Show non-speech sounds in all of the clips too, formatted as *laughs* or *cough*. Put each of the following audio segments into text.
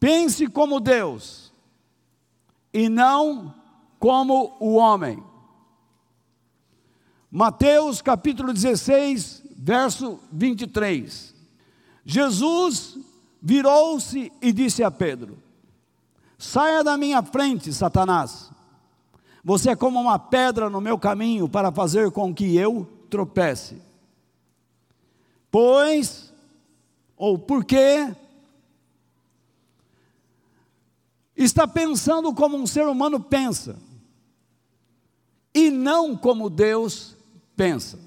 Pense como Deus e não como o homem. Mateus capítulo 16, verso 23. Jesus virou-se e disse a Pedro: Saia da minha frente, Satanás. Você é como uma pedra no meu caminho para fazer com que eu tropece. Pois, ou porque, está pensando como um ser humano pensa, e não como Deus pensa.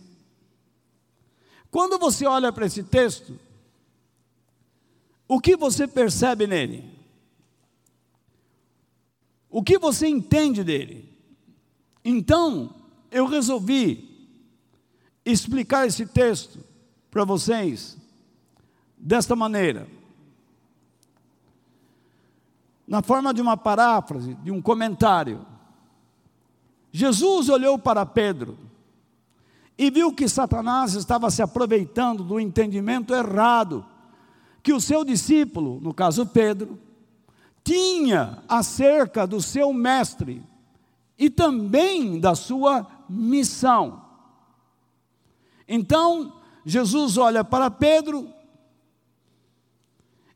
Quando você olha para esse texto, o que você percebe nele? O que você entende dele? Então, eu resolvi explicar esse texto para vocês desta maneira. Na forma de uma paráfrase, de um comentário. Jesus olhou para Pedro e viu que Satanás estava se aproveitando do entendimento errado que o seu discípulo, no caso Pedro, tinha acerca do seu mestre e também da sua missão. Então, Jesus olha para Pedro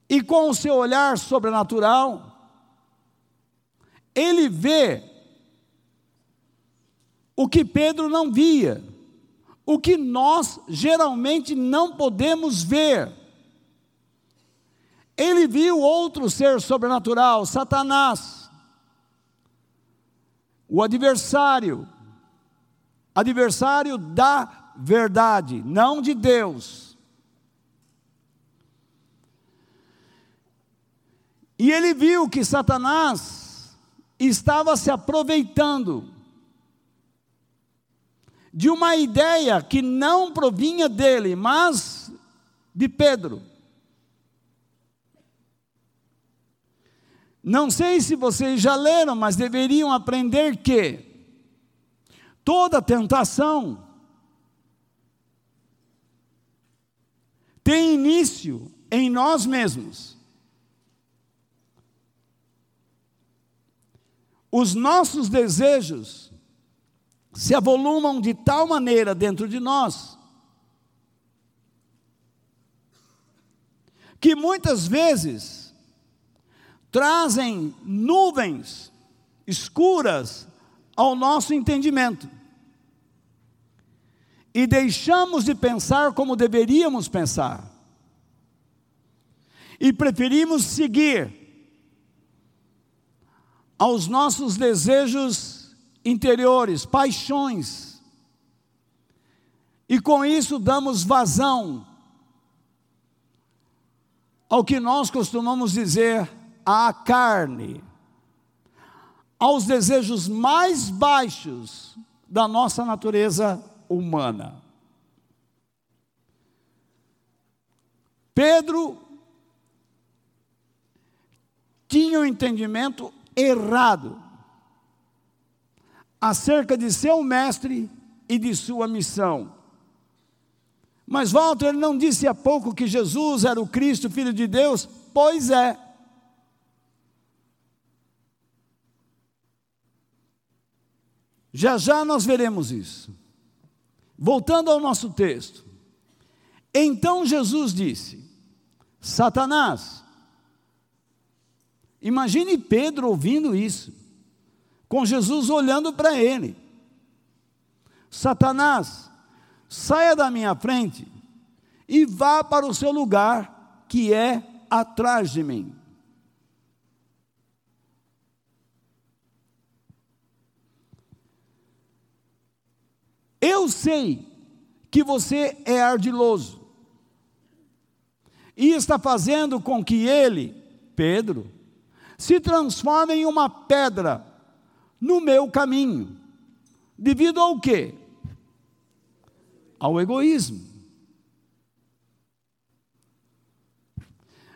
e, com o seu olhar sobrenatural, ele vê o que Pedro não via, o que nós geralmente não podemos ver. Ele viu outro ser sobrenatural, Satanás, o adversário, adversário da verdade, não de Deus. E ele viu que Satanás estava se aproveitando de uma ideia que não provinha dele, mas de Pedro. Não sei se vocês já leram, mas deveriam aprender que toda tentação tem início em nós mesmos. Os nossos desejos se avolumam de tal maneira dentro de nós, que muitas vezes trazem nuvens escuras ao nosso entendimento. E deixamos de pensar como deveríamos pensar. E preferimos seguir aos nossos desejos interiores, paixões. E com isso damos vazão ao que nós costumamos dizer à carne, aos desejos mais baixos da nossa natureza humana. Pedro tinha o um entendimento errado acerca de seu mestre e de sua missão. Mas Walter não disse há pouco que Jesus era o Cristo, Filho de Deus? Pois é. Já já nós veremos isso. Voltando ao nosso texto. Então Jesus disse: Satanás, imagine Pedro ouvindo isso com Jesus olhando para ele. Satanás, saia da minha frente e vá para o seu lugar, que é atrás de mim. Eu sei que você é ardiloso e está fazendo com que ele, Pedro, se transforme em uma pedra no meu caminho. Devido ao quê? Ao egoísmo.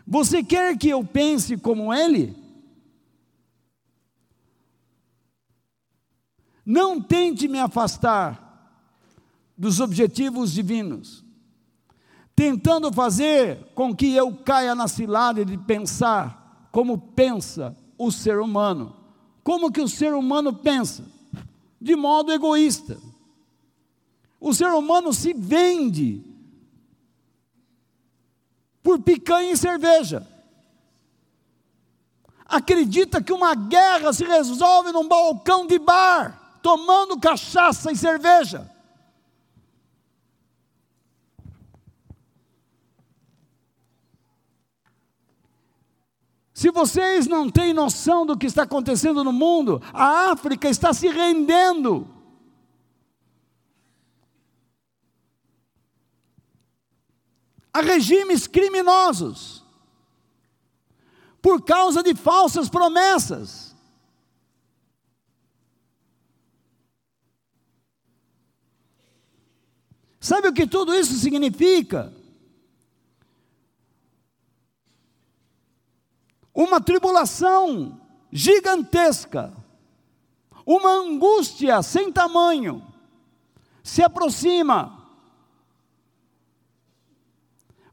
Você quer que eu pense como ele? Não tente me afastar dos objetivos divinos, tentando fazer com que eu caia na cilada de pensar como pensa o ser humano. Como que o ser humano pensa? De modo egoísta. O ser humano se vende por picanha e cerveja. Acredita que uma guerra se resolve num balcão de bar, tomando cachaça e cerveja. Se vocês não têm noção do que está acontecendo no mundo, a África está se rendendo. A regimes criminosos, por causa de falsas promessas. Sabe o que tudo isso significa? Uma tribulação gigantesca, uma angústia sem tamanho, se aproxima.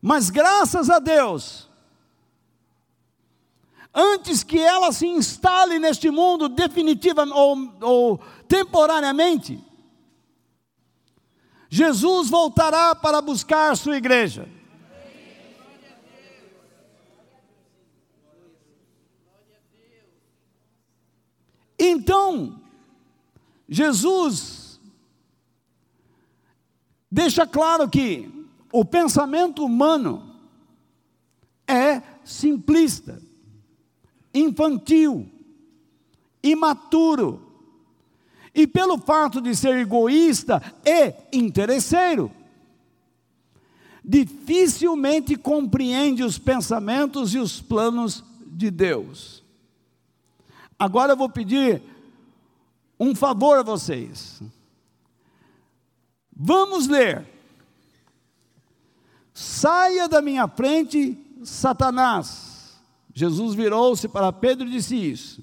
Mas graças a Deus, antes que ela se instale neste mundo definitivamente ou, ou temporariamente, Jesus voltará para buscar sua igreja. Então, Jesus deixa claro que o pensamento humano é simplista, infantil, imaturo, e pelo fato de ser egoísta e interesseiro, dificilmente compreende os pensamentos e os planos de Deus. Agora eu vou pedir um favor a vocês. Vamos ler. Saia da minha frente, Satanás. Jesus virou-se para Pedro e disse isso.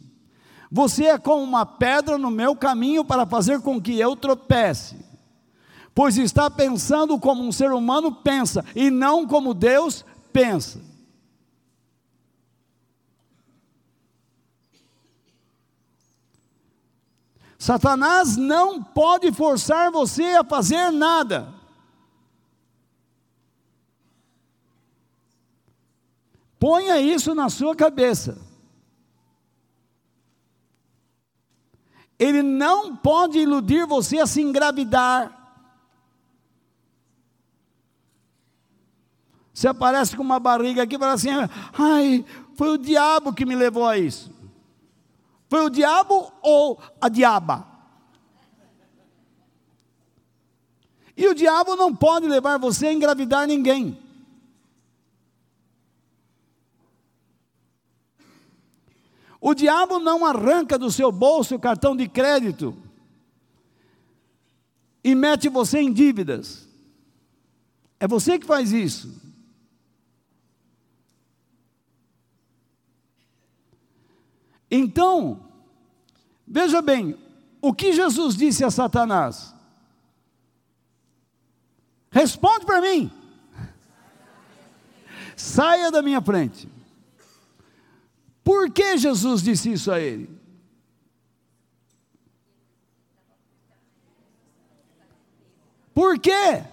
Você é como uma pedra no meu caminho para fazer com que eu tropece. Pois está pensando como um ser humano pensa e não como Deus pensa. Satanás não pode forçar você a fazer nada. Ponha isso na sua cabeça. Ele não pode iludir você a se engravidar. Você aparece com uma barriga aqui e fala assim: ai, foi o diabo que me levou a isso. Foi o diabo ou a diaba? E o diabo não pode levar você a engravidar ninguém. O diabo não arranca do seu bolso o cartão de crédito e mete você em dívidas. É você que faz isso. Então, veja bem, o que Jesus disse a Satanás? Responde para mim. Saia da minha frente. Por que Jesus disse isso a ele? Por quê?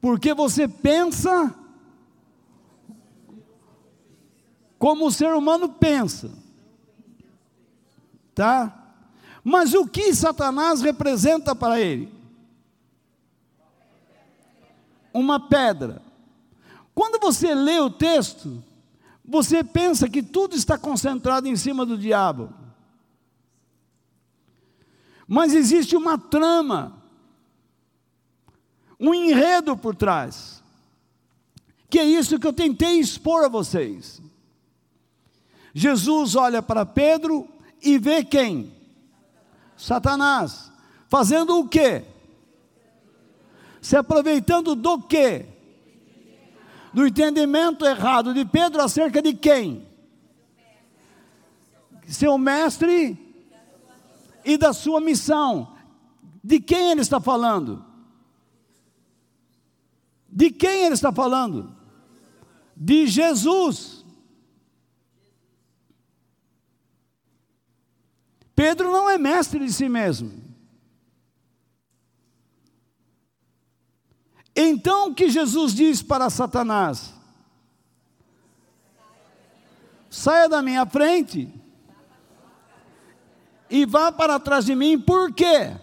Porque você pensa como o ser humano pensa. Tá? Mas o que Satanás representa para ele? Uma pedra. Quando você lê o texto, você pensa que tudo está concentrado em cima do diabo. Mas existe uma trama, um enredo por trás, que é isso que eu tentei expor a vocês. Jesus olha para Pedro e vê quem? Satanás. Fazendo o quê? Se aproveitando do quê? Do entendimento errado de Pedro acerca de quem? Seu mestre e da sua missão. De quem ele está falando? De quem ele está falando? De Jesus. Pedro não é mestre de si mesmo. Então o que Jesus diz para Satanás? Saia da minha frente e vá para trás de mim, por quê?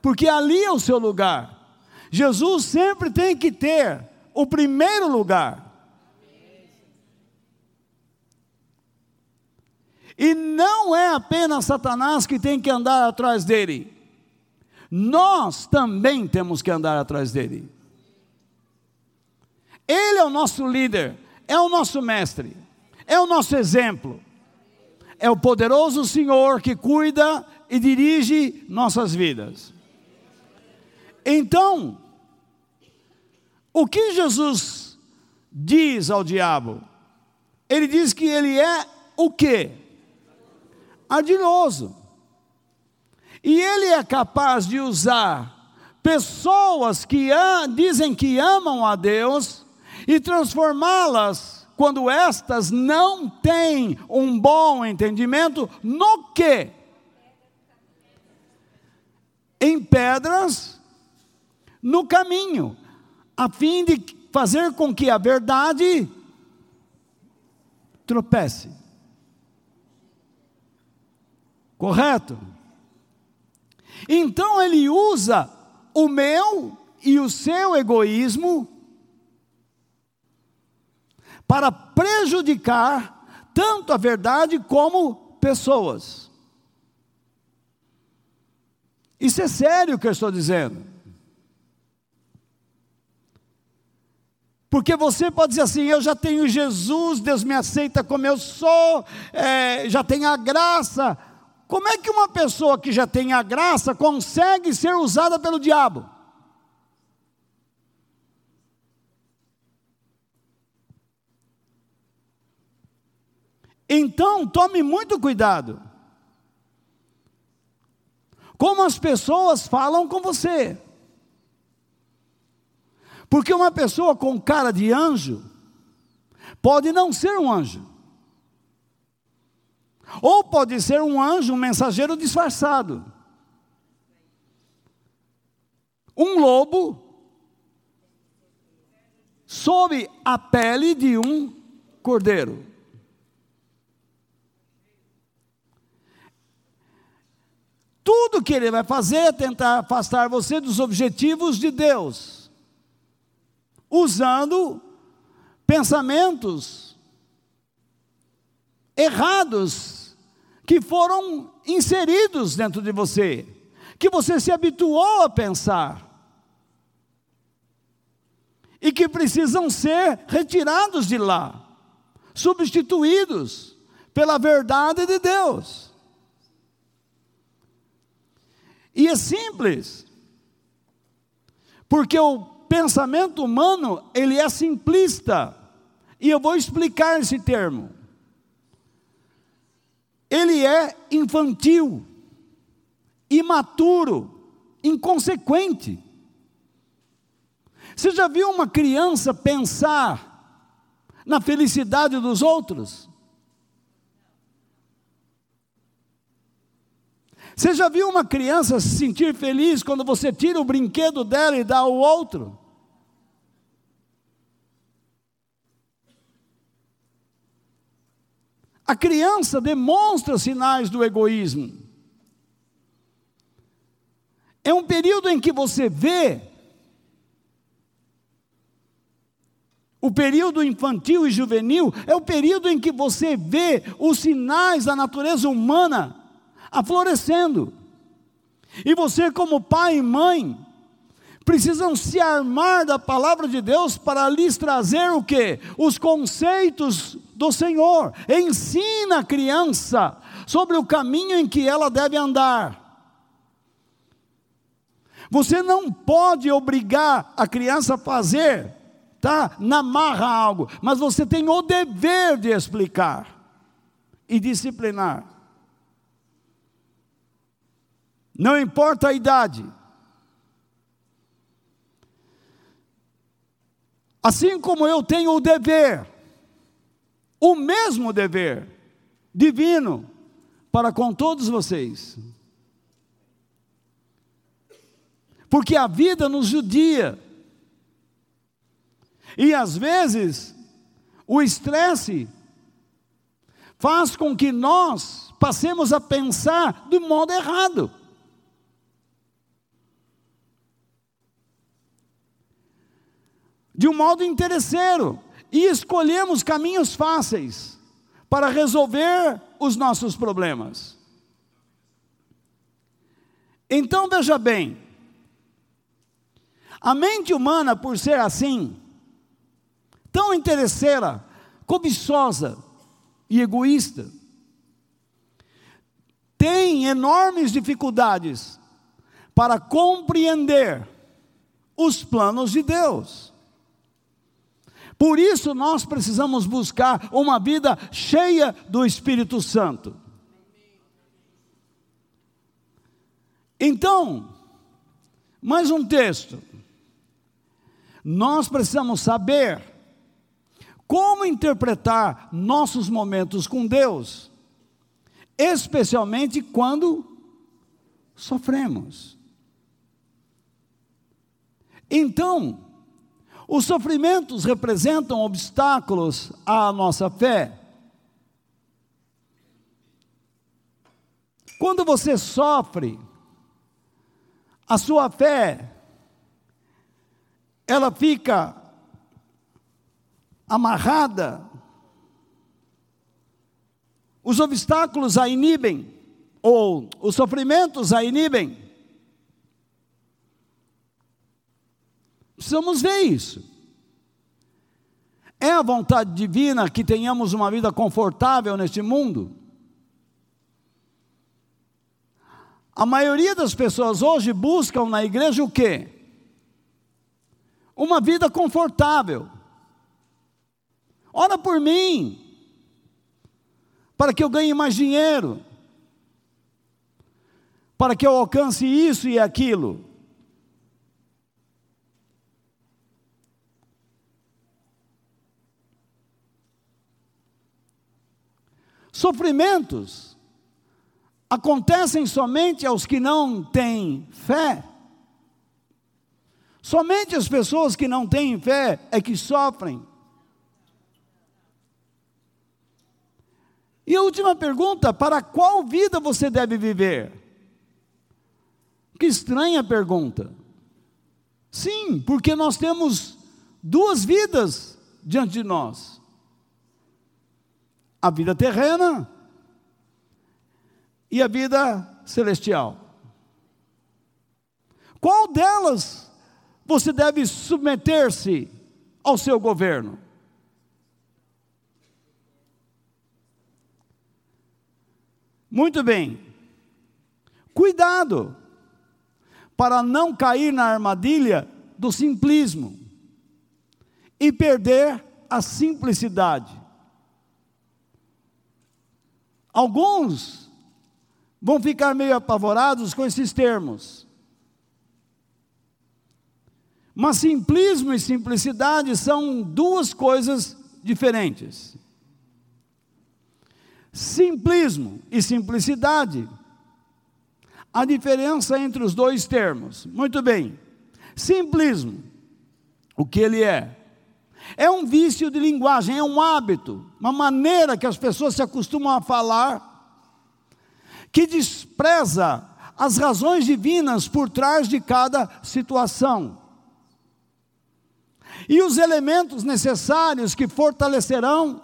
Porque ali é o seu lugar. Jesus sempre tem que ter o primeiro lugar. E não é apenas Satanás que tem que andar atrás dele. Nós também temos que andar atrás dele. Ele é o nosso líder, é o nosso mestre, é o nosso exemplo. É o poderoso Senhor que cuida e dirige nossas vidas. Então, o que Jesus diz ao diabo? Ele diz que ele é o quê? Ardiloso. E ele é capaz de usar pessoas que dizem que amam a Deus e transformá-las, quando estas não têm um bom entendimento, no que? Em pedras no caminho, a fim de fazer com que a verdade tropece. Correto? Então ele usa o meu e o seu egoísmo para prejudicar tanto a verdade como pessoas. Isso é sério o que eu estou dizendo. Porque você pode dizer assim: eu já tenho Jesus, Deus me aceita como eu sou, é, já tenho a graça. Como é que uma pessoa que já tem a graça consegue ser usada pelo diabo? Então, tome muito cuidado. Como as pessoas falam com você. Porque uma pessoa com cara de anjo pode não ser um anjo. Ou pode ser um anjo, um mensageiro disfarçado. Um lobo sob a pele de um cordeiro. Tudo que ele vai fazer é tentar afastar você dos objetivos de Deus, usando pensamentos errados que foram inseridos dentro de você, que você se habituou a pensar e que precisam ser retirados de lá, substituídos pela verdade de Deus. E é simples, porque o pensamento humano, ele é simplista, e eu vou explicar esse termo ele é infantil, imaturo, inconsequente. Você já viu uma criança pensar na felicidade dos outros? Você já viu uma criança se sentir feliz quando você tira o brinquedo dela e dá ao outro? A criança demonstra sinais do egoísmo. É um período em que você vê O período infantil e juvenil é o período em que você vê os sinais da natureza humana aflorescendo. E você, como pai e mãe, precisam se armar da palavra de Deus para lhes trazer o que? Os conceitos do Senhor. Ensina a criança sobre o caminho em que ela deve andar. Você não pode obrigar a criança a fazer, tá? Na marra algo, mas você tem o dever de explicar e disciplinar. Não importa a idade. Assim como eu tenho o dever, o mesmo dever divino para com todos vocês. Porque a vida nos judia. E às vezes, o estresse faz com que nós passemos a pensar do modo errado. De um modo interesseiro. E escolhemos caminhos fáceis para resolver os nossos problemas. Então veja bem, a mente humana, por ser assim, tão interesseira, cobiçosa e egoísta, tem enormes dificuldades para compreender os planos de Deus. Por isso nós precisamos buscar uma vida cheia do Espírito Santo. Então, mais um texto nós precisamos saber como interpretar nossos momentos com Deus, especialmente quando sofremos. Então, os sofrimentos representam obstáculos à nossa fé. Quando você sofre, a sua fé ela fica amarrada, os obstáculos a inibem, ou os sofrimentos a inibem. Precisamos ver isso. É a vontade divina que tenhamos uma vida confortável neste mundo? A maioria das pessoas hoje buscam na igreja o quê? uma vida confortável. Ora por mim, para que eu ganhe mais dinheiro, para que eu alcance isso e aquilo. Sofrimentos acontecem somente aos que não têm fé. Somente as pessoas que não têm fé é que sofrem. E a última pergunta: para qual vida você deve viver? Que estranha pergunta. Sim, porque nós temos duas vidas diante de nós: a vida terrena e a vida celestial. Qual delas você deve submeter-se ao seu governo. Muito bem. Cuidado para não cair na armadilha do simplismo e perder a simplicidade. Alguns vão ficar meio apavorados com esses termos. Mas simplismo e simplicidade são duas coisas diferentes. Simplismo e simplicidade, a diferença entre os dois termos. Muito bem. Simplismo, o que ele é? É um vício de linguagem, é um hábito, uma maneira que as pessoas se acostumam a falar, que despreza as razões divinas por trás de cada situação e os elementos necessários que fortalecerão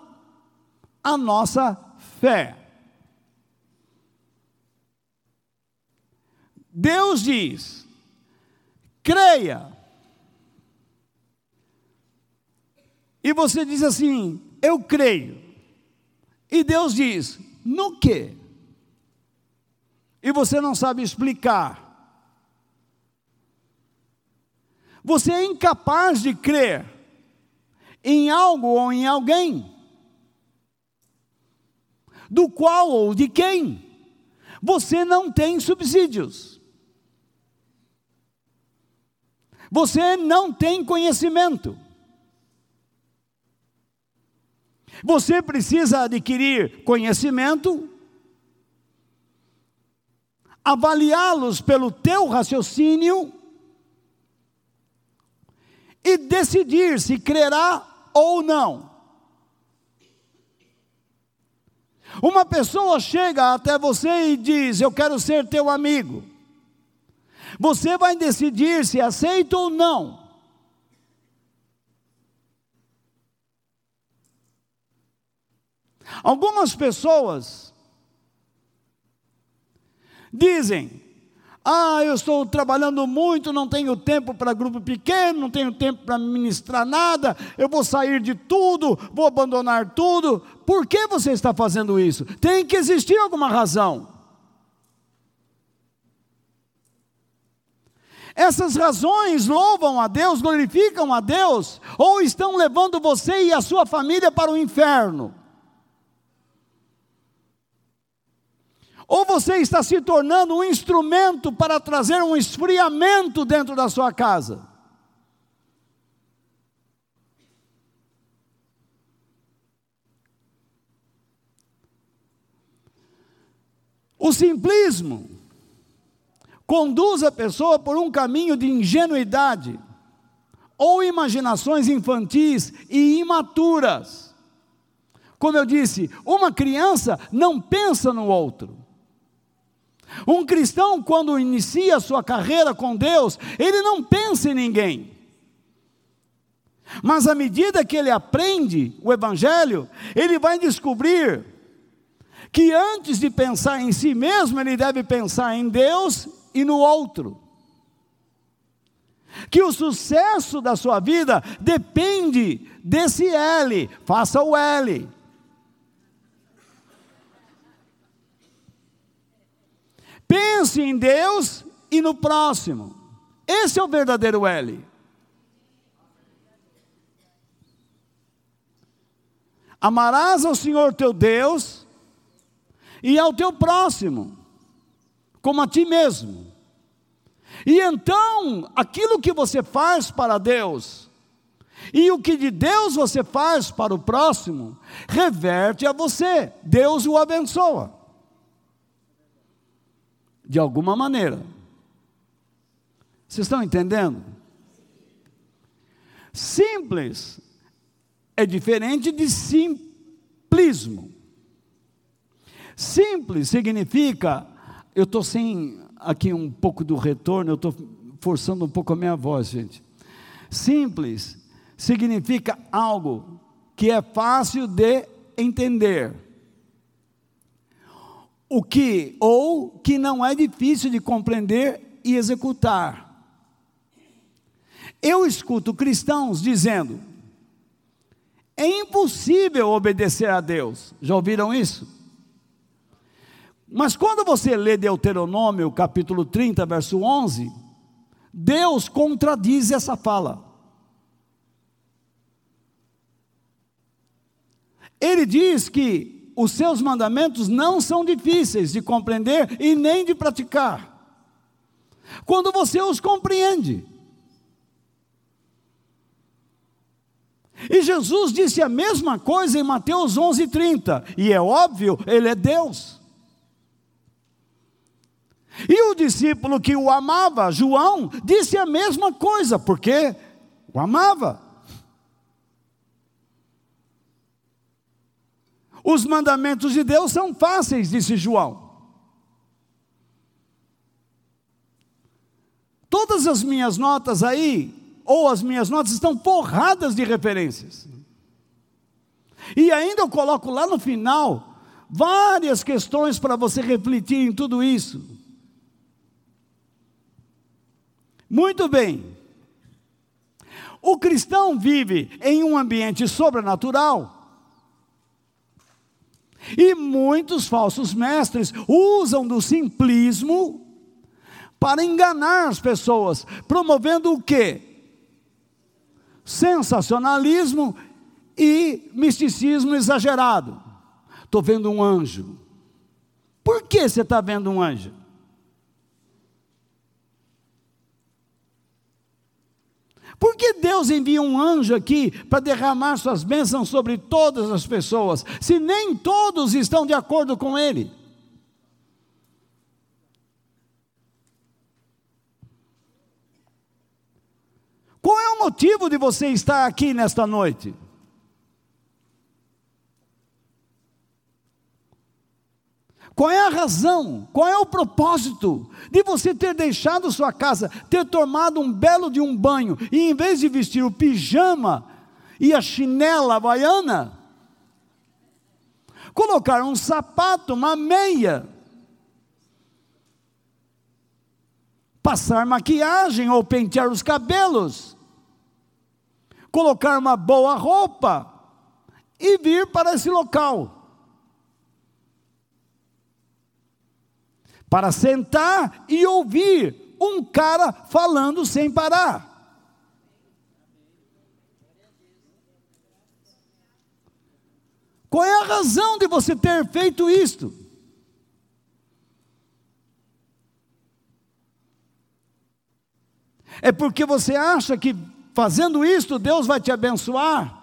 a nossa fé. Deus diz: creia. E você diz assim: eu creio. E Deus diz: no que? E você não sabe explicar. Você é incapaz de crer em algo ou em alguém, do qual ou de quem você não tem subsídios. Você não tem conhecimento. Você precisa adquirir conhecimento, avaliá-los pelo teu raciocínio e decidir se crerá ou não. Uma pessoa chega até você e diz: Eu quero ser teu amigo. Você vai decidir se aceita ou não. Algumas pessoas dizem: Ah, eu estou trabalhando muito, não tenho tempo para grupo pequeno, não tenho tempo para ministrar nada, eu vou sair de tudo, vou abandonar tudo. Por que você está fazendo isso? Tem que existir alguma razão. Essas razões louvam a Deus, glorificam a Deus, ou estão levando você e a sua família para o inferno. Ou você está se tornando um instrumento para trazer um esfriamento dentro da sua casa. O simplismo conduz a pessoa por um caminho de ingenuidade ou imaginações infantis e imaturas. Como eu disse, uma criança não pensa no outro. Um cristão, quando inicia sua carreira com Deus, ele não pensa em ninguém. Mas à medida que ele aprende o Evangelho, ele vai descobrir que antes de pensar em si mesmo, ele deve pensar em Deus e no outro. Que o sucesso da sua vida depende desse L, faça o L. Pense em Deus e no próximo. Esse é o verdadeiro L. Amarás ao Senhor teu Deus e ao teu próximo, como a ti mesmo. E então, aquilo que você faz para Deus, e o que de Deus você faz para o próximo, reverte a você, Deus o abençoa de alguma maneira. Vocês estão entendendo? Simples é diferente de simplismo. Simples significa, eu estou sem aqui um pouco do retorno, eu estou forçando um pouco a minha voz, gente. Simples significa algo que é fácil de entender o que ou que não é difícil de compreender e executar. Eu escuto cristãos dizendo: é impossível obedecer a Deus. Já ouviram isso? Mas quando você lê Deuteronômio capítulo 30, verso 11, Deus contradiz essa fala. Ele diz que os seus mandamentos não são difíceis de compreender e nem de praticar. Quando você os compreende. E Jesus disse a mesma coisa em Mateus 11:30, e é óbvio, ele é Deus. E o discípulo que o amava, João, disse a mesma coisa, porque o amava. Os mandamentos de Deus são fáceis, disse João. Todas as minhas notas aí, ou as minhas notas, estão forradas de referências. E ainda eu coloco lá no final várias questões para você refletir em tudo isso. Muito bem. O cristão vive em um ambiente sobrenatural e muitos falsos mestres usam do simplismo para enganar as pessoas, promovendo o quê? Sensacionalismo e misticismo exagerado. Estou vendo um anjo. Por que você está vendo um anjo? Por que Deus envia um anjo aqui para derramar suas bênçãos sobre todas as pessoas, se nem todos estão de acordo com Ele? Qual é o motivo de você estar aqui nesta noite? Qual é a razão? Qual é o propósito de você ter deixado sua casa, ter tomado um belo de um banho e em vez de vestir o pijama e a chinela havaiana, colocar um sapato, uma meia, passar maquiagem ou pentear os cabelos, colocar uma boa roupa e vir para esse local. Para sentar e ouvir um cara falando sem parar. Qual é a razão de você ter feito isto? É porque você acha que fazendo isto Deus vai te abençoar?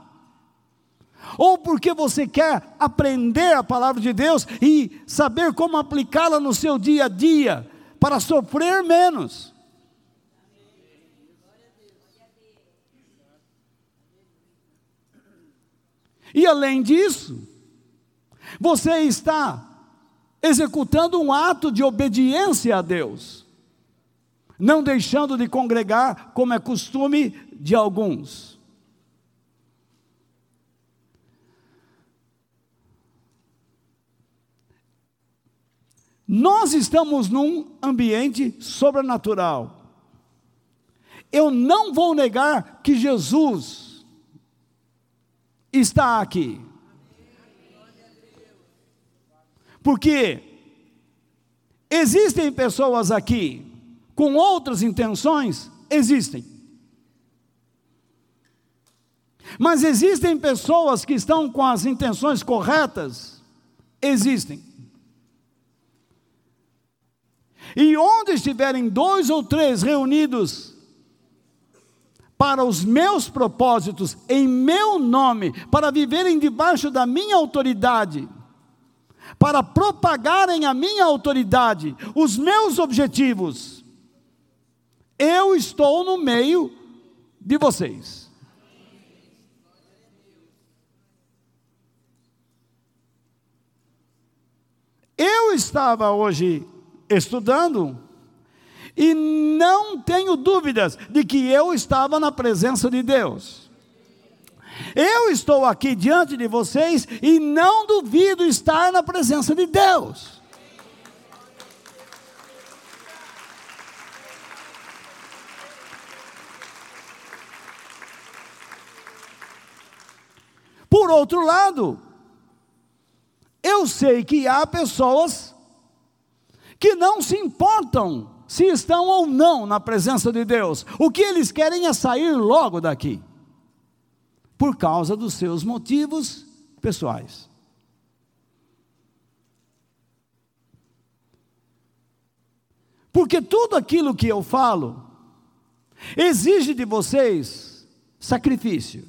Ou porque você quer aprender a palavra de Deus e saber como aplicá-la no seu dia a dia, para sofrer menos. E além disso, você está executando um ato de obediência a Deus, não deixando de congregar como é costume de alguns. Nós estamos num ambiente sobrenatural. Eu não vou negar que Jesus está aqui. Porque existem pessoas aqui com outras intenções? Existem. Mas existem pessoas que estão com as intenções corretas? Existem. E onde estiverem dois ou três reunidos para os meus propósitos, em meu nome, para viverem debaixo da minha autoridade, para propagarem a minha autoridade, os meus objetivos, eu estou no meio de vocês. Eu estava hoje estudando, e não tenho dúvidas de que eu estava na presença de Deus. Eu estou aqui diante de vocês e não duvido estar na presença de Deus. Por outro lado, eu sei que há pessoas que não se importam se estão ou não na presença de Deus. O que eles querem é sair logo daqui, por causa dos seus motivos pessoais. Porque tudo aquilo que eu falo exige de vocês sacrifício.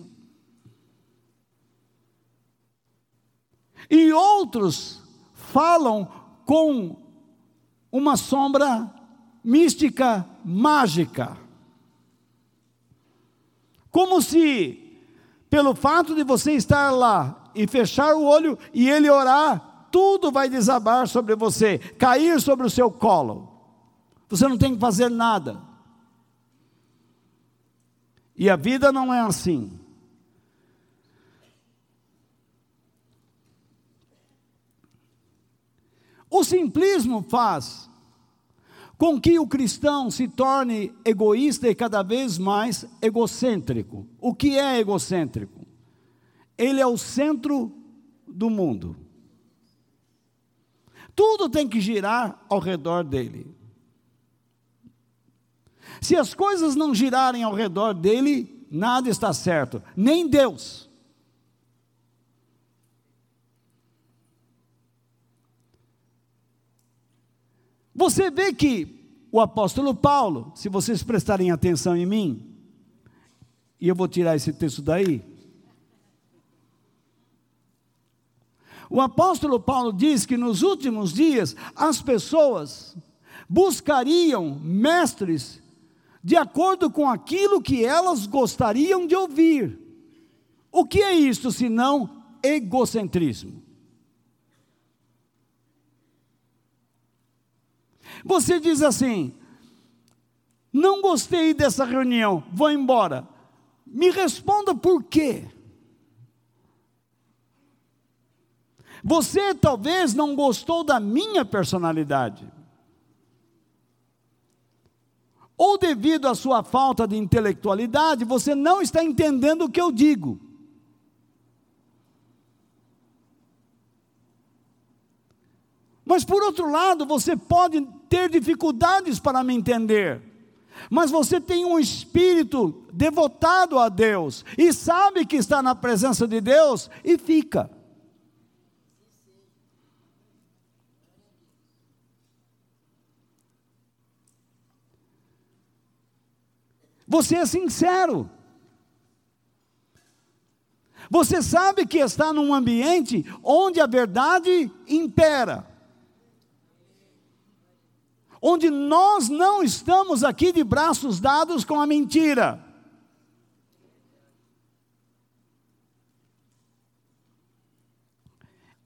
E outros falam com uma sombra mística, mágica. Como se, pelo fato de você estar lá e fechar o olho e ele orar, tudo vai desabar sobre você, cair sobre o seu colo. Você não tem que fazer nada. E a vida não é assim. O simplismo faz com que o cristão se torne egoísta e cada vez mais egocêntrico. O que é egocêntrico? Ele é o centro do mundo. Tudo tem que girar ao redor dele. Se as coisas não girarem ao redor dele, nada está certo, nem Deus. Você vê que o apóstolo Paulo, se vocês prestarem atenção em mim, E eu vou tirar esse texto daí. O apóstolo Paulo diz que nos últimos dias as pessoas buscariam mestres de acordo com aquilo que elas gostariam de ouvir. O que é isto senão egocentrismo? Você diz assim: não gostei dessa reunião, vou embora. Me responda por quê. Você talvez não gostou da minha personalidade. Ou devido à sua falta de intelectualidade, você não está entendendo o que eu digo. Mas por outro lado, você pode ter dificuldades para me entender mas você tem um espírito devotado a Deus e sabe que está na presença de Deus e fica. Você é sincero. Você sabe que está num ambiente onde a verdade impera onde nós não estamos aqui de braços dados com a mentira.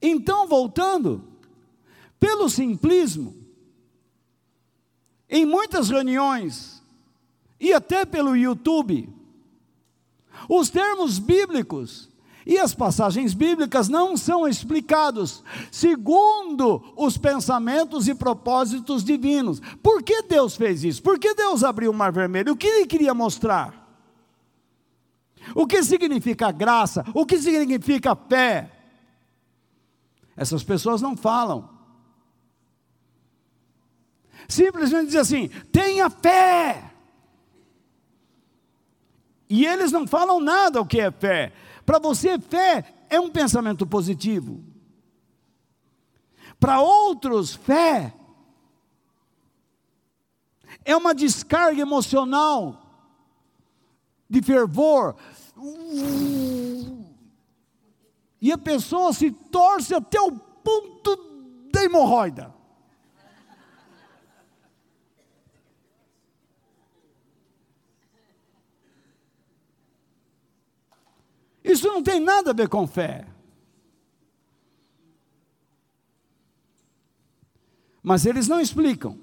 Então, voltando, pelo simplismo, em muitas reuniões, e até pelo YouTube, os termos bíblicos e as passagens bíblicas não são explicados segundo os pensamentos e propósitos divinos. Por que Deus fez isso? Por que Deus abriu o mar vermelho? O que ele queria mostrar? O que significa graça? O que significa fé? Essas pessoas não falam. Simplesmente dizem assim: tenha fé. E eles não falam nada o que é fé. Para você, fé é um pensamento positivo. Para outros, fé é uma descarga emocional de fervor. E a pessoa se torce até o ponto da hemorroida. Isso não tem nada a ver com fé. Mas eles não explicam.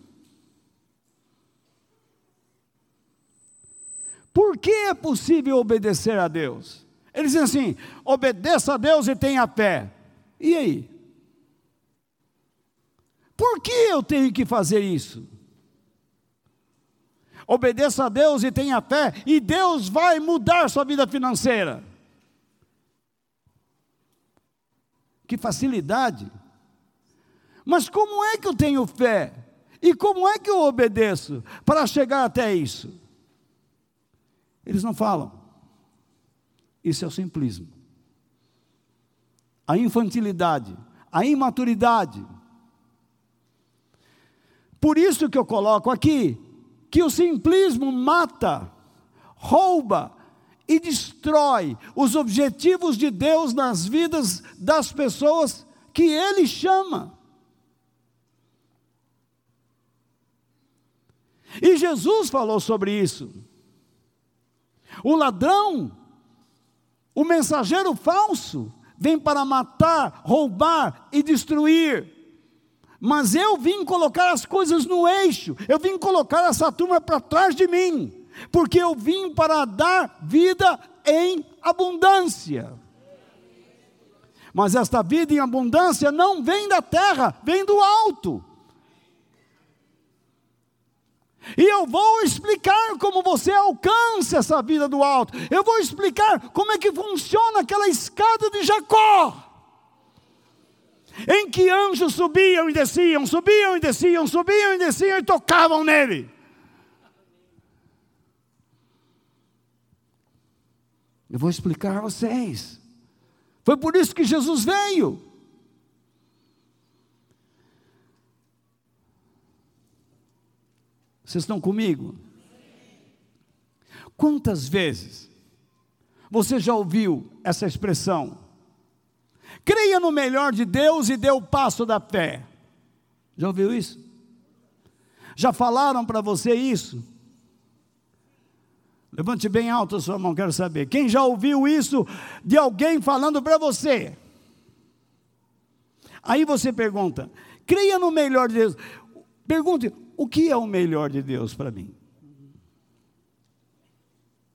Por que é possível obedecer a Deus? Eles dizem assim: obedeça a Deus e tenha fé. E aí? Por que eu tenho que fazer isso? Obedeça a Deus e tenha fé, e Deus vai mudar sua vida financeira. Que facilidade. Mas como é que eu tenho fé? E como é que eu obedeço para chegar até isso? Eles não falam. Isso é o simplismo. A infantilidade, a imaturidade. Por isso que eu coloco aqui que o simplismo mata, rouba, e destrói os objetivos de Deus nas vidas das pessoas que Ele chama. E Jesus falou sobre isso. O ladrão, o mensageiro falso, vem para matar, roubar e destruir. Mas eu vim colocar as coisas no eixo, eu vim colocar essa turma para trás de mim porque eu vim para dar vida em abundância. Mas esta vida em abundância não vem da terra, vem do alto. E eu vou explicar como você alcança essa vida do alto. Eu vou explicar como é que funciona aquela escada de Jacó. Em que anjos subiam e desciam, subiam e desciam, subiam e desciam e tocavam nele. Eu vou explicar a vocês. Foi por isso que Jesus veio. Vocês estão comigo? Quantas vezes você já ouviu essa expressão? Creia no melhor de Deus e dê o passo da fé. Já ouviu isso? Já falaram para você isso? Levante bem alto a sua mão, quero saber. Quem já ouviu isso de alguém falando para você? Aí você pergunta: creia no melhor de Deus. Pergunte: o que é o melhor de Deus para mim?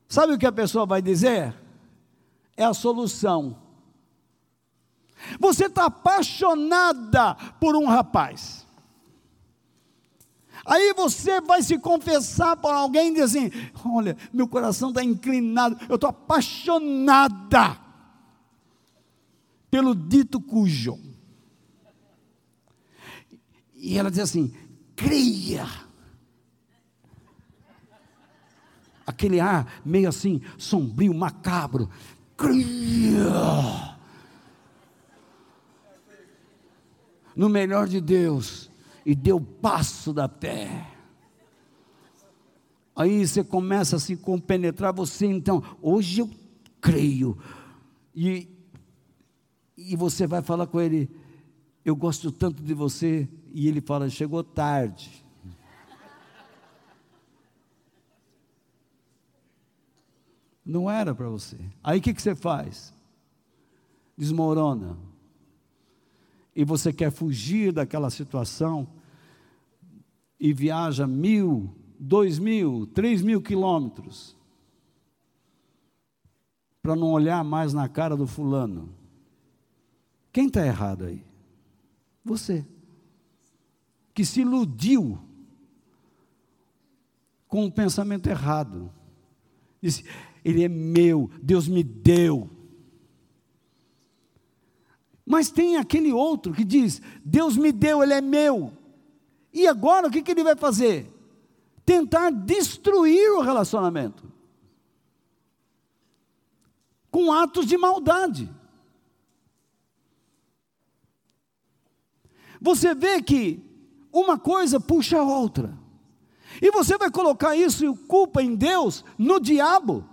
Sabe o que a pessoa vai dizer? É a solução. Você está apaixonada por um rapaz. Aí você vai se confessar para alguém e diz assim: Olha, meu coração está inclinado, eu estou apaixonada pelo dito cujo. E ela diz assim: creia. Aquele ar meio assim, sombrio, macabro. Creia. No melhor de Deus e deu passo da fé. Aí você começa a se compenetrar, você então, hoje eu creio. E, e você vai falar com ele, eu gosto tanto de você, e ele fala, chegou tarde. Não era para você. Aí o que, que você faz? Desmorona. E você quer fugir daquela situação e viaja mil, dois mil, três mil quilômetros para não olhar mais na cara do fulano. Quem está errado aí? Você. Que se iludiu com o pensamento errado. Disse: Ele é meu, Deus me deu. Mas tem aquele outro que diz: Deus me deu, Ele é meu. E agora o que, que ele vai fazer? Tentar destruir o relacionamento com atos de maldade. Você vê que uma coisa puxa a outra. E você vai colocar isso e culpa em Deus, no diabo.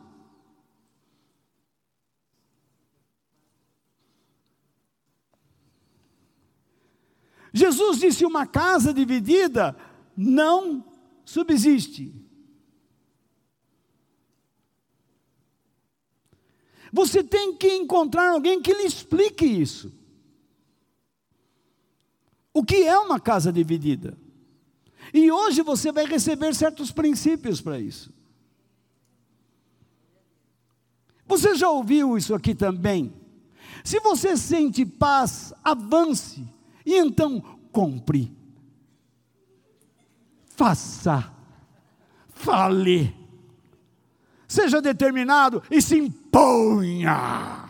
Jesus disse: uma casa dividida não subsiste. Você tem que encontrar alguém que lhe explique isso. O que é uma casa dividida? E hoje você vai receber certos princípios para isso. Você já ouviu isso aqui também? Se você sente paz, avance e então, compre. Faça. Fale. Seja determinado e se imponha.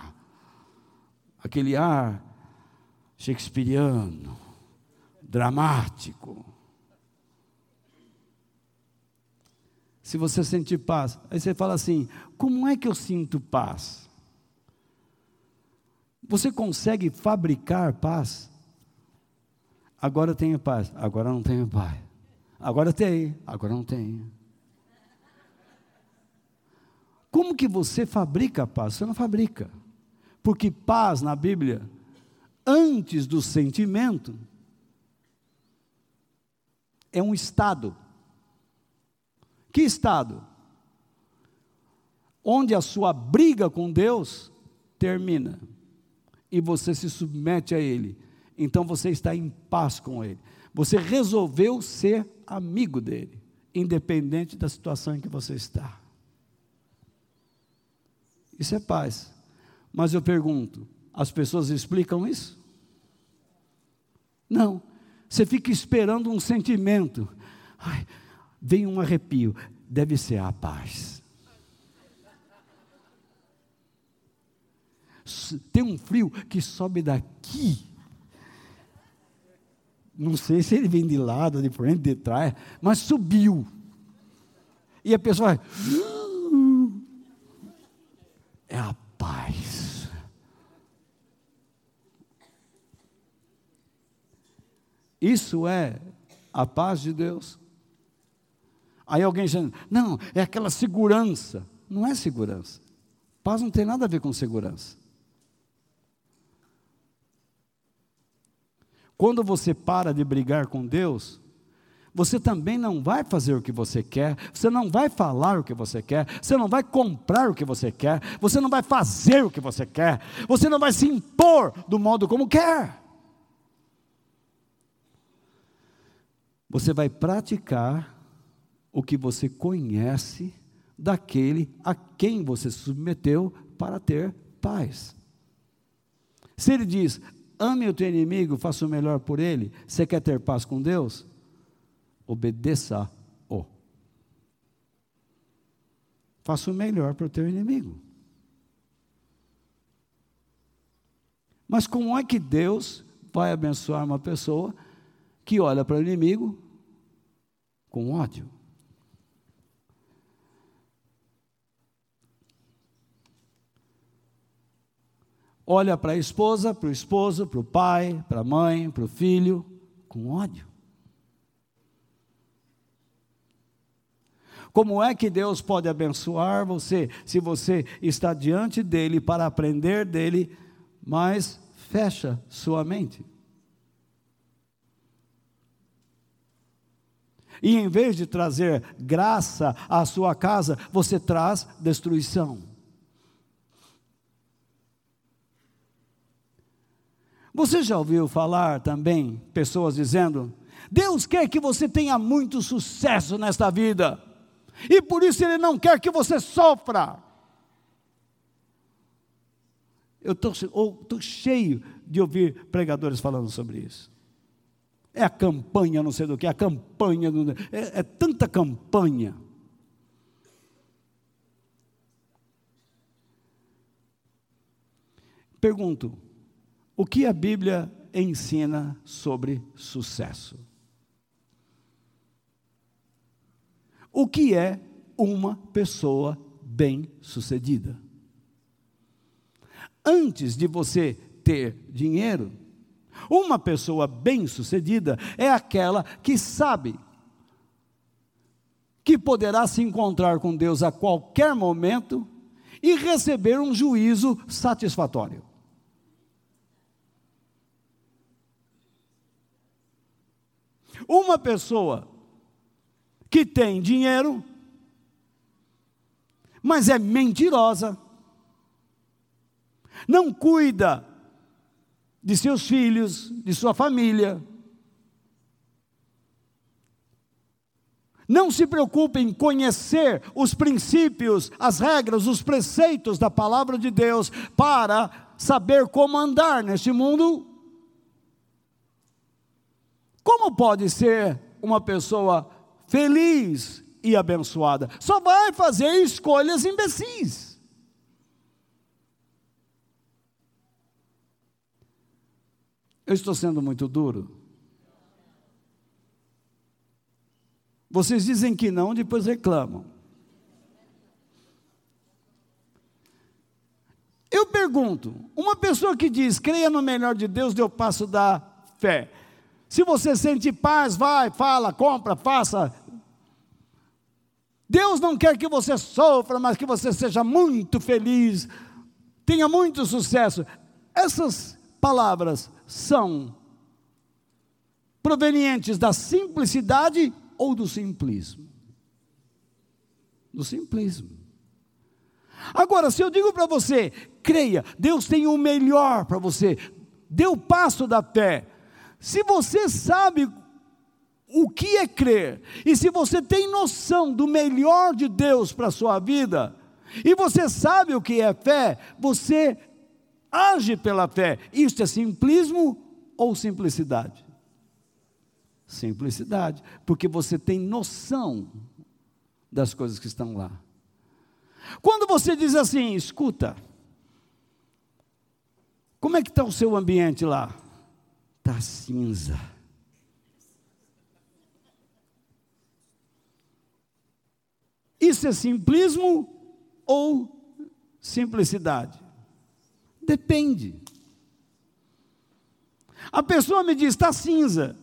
Aquele ar shakespeariano, dramático. Se você sentir paz, aí você fala assim: como é que eu sinto paz? Você consegue fabricar paz? Agora eu tenho paz, agora não tenho paz. Agora tem, agora não tenho. Como que você fabrica paz? Você não fabrica. Porque paz na Bíblia, antes do sentimento, é um estado. Que estado? Onde a sua briga com Deus termina e você se submete a Ele então você está em paz com Ele. Você resolveu ser amigo dele, independente da situação em que você está. Isso é paz. Mas eu pergunto: as pessoas explicam isso? Não. Você fica esperando um sentimento. Ai, vem um arrepio. Deve ser a paz. Tem um frio que sobe daqui não sei se ele vem de lado, de frente, de trás, mas subiu. E a pessoa vai. É a paz. Isso é a paz de Deus. Aí alguém diz, não, é aquela segurança. Não é segurança. Paz não tem nada a ver com segurança. Quando você para de brigar com Deus, você também não vai fazer o que você quer, você não vai falar o que você quer, você não vai comprar o que você quer, você não vai fazer o que você quer, você não vai se impor do modo como quer. Você vai praticar o que você conhece daquele a quem você submeteu para ter paz. Se ele diz, ame o teu inimigo, faça o melhor por ele, você quer ter paz com Deus? Obedeça-o. Faça o melhor para o teu inimigo. Mas como é que Deus vai abençoar uma pessoa que olha para o inimigo com ódio? Olha para a esposa, para o esposo, para o pai, para a mãe, para o filho, com ódio. Como é que Deus pode abençoar você se você está diante dele para aprender dele, mas fecha sua mente? E em vez de trazer graça à sua casa, você traz destruição. Você já ouviu falar também pessoas dizendo: Deus quer que você tenha muito sucesso nesta vida, e por isso Ele não quer que você sofra. Eu estou cheio de ouvir pregadores falando sobre isso. É a campanha, não sei do que, a campanha, é, é tanta campanha. Pergunto, o que a Bíblia ensina sobre sucesso? O que é uma pessoa bem-sucedida? Antes de você ter dinheiro, uma pessoa bem-sucedida é aquela que sabe que poderá se encontrar com Deus a qualquer momento e receber um juízo satisfatório. Uma pessoa que tem dinheiro, mas é mentirosa, não cuida de seus filhos, de sua família, não se preocupe em conhecer os princípios, as regras, os preceitos da palavra de Deus para saber como andar neste mundo como pode ser uma pessoa feliz e abençoada? Só vai fazer escolhas imbecis. Eu estou sendo muito duro. Vocês dizem que não, depois reclamam. Eu pergunto: uma pessoa que diz, creia no melhor de Deus, deu passo da fé. Se você sente paz, vai, fala, compra, faça. Deus não quer que você sofra, mas que você seja muito feliz, tenha muito sucesso. Essas palavras são provenientes da simplicidade ou do simplismo? Do simplismo. Agora, se eu digo para você, creia, Deus tem o melhor para você, dê o passo da fé, se você sabe o que é crer, e se você tem noção do melhor de Deus para a sua vida, e você sabe o que é fé, você age pela fé. Isto é simplismo ou simplicidade? Simplicidade, porque você tem noção das coisas que estão lá. Quando você diz assim, escuta, como é que está o seu ambiente lá? Está cinza. Isso é simplismo ou simplicidade? Depende. A pessoa me diz, está cinza.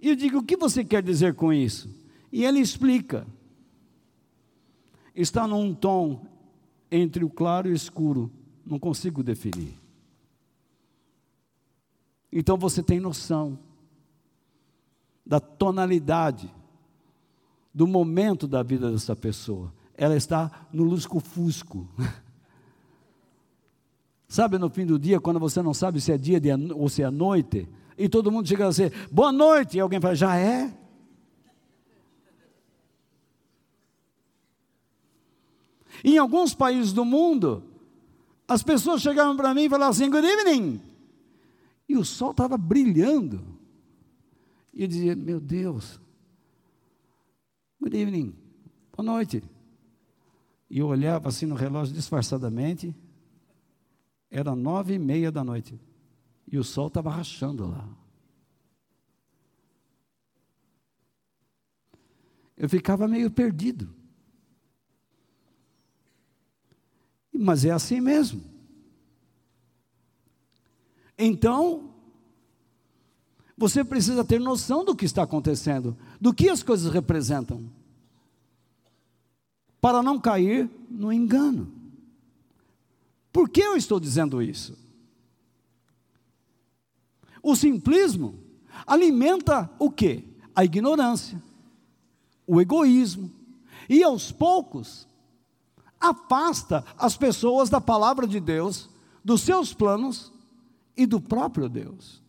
E eu digo, o que você quer dizer com isso? E ele explica. Está num tom entre o claro e o escuro, não consigo definir. Então você tem noção da tonalidade, do momento da vida dessa pessoa. Ela está no lusco-fusco. *laughs* Sabe no fim do dia, quando você não sabe se é dia ou se é noite, e todo mundo chega a dizer, boa noite, e alguém fala, já é? Em alguns países do mundo, as pessoas chegavam para mim e falavam assim, good evening. E o sol estava brilhando. E eu dizia, meu Deus, good evening, boa noite. E eu olhava assim no relógio disfarçadamente, era nove e meia da noite. E o sol estava rachando lá. Eu ficava meio perdido. Mas é assim mesmo. Então, você precisa ter noção do que está acontecendo, do que as coisas representam, para não cair no engano. Por que eu estou dizendo isso? O simplismo alimenta o que? A ignorância, o egoísmo, e aos poucos afasta as pessoas da palavra de Deus, dos seus planos e do próprio Deus.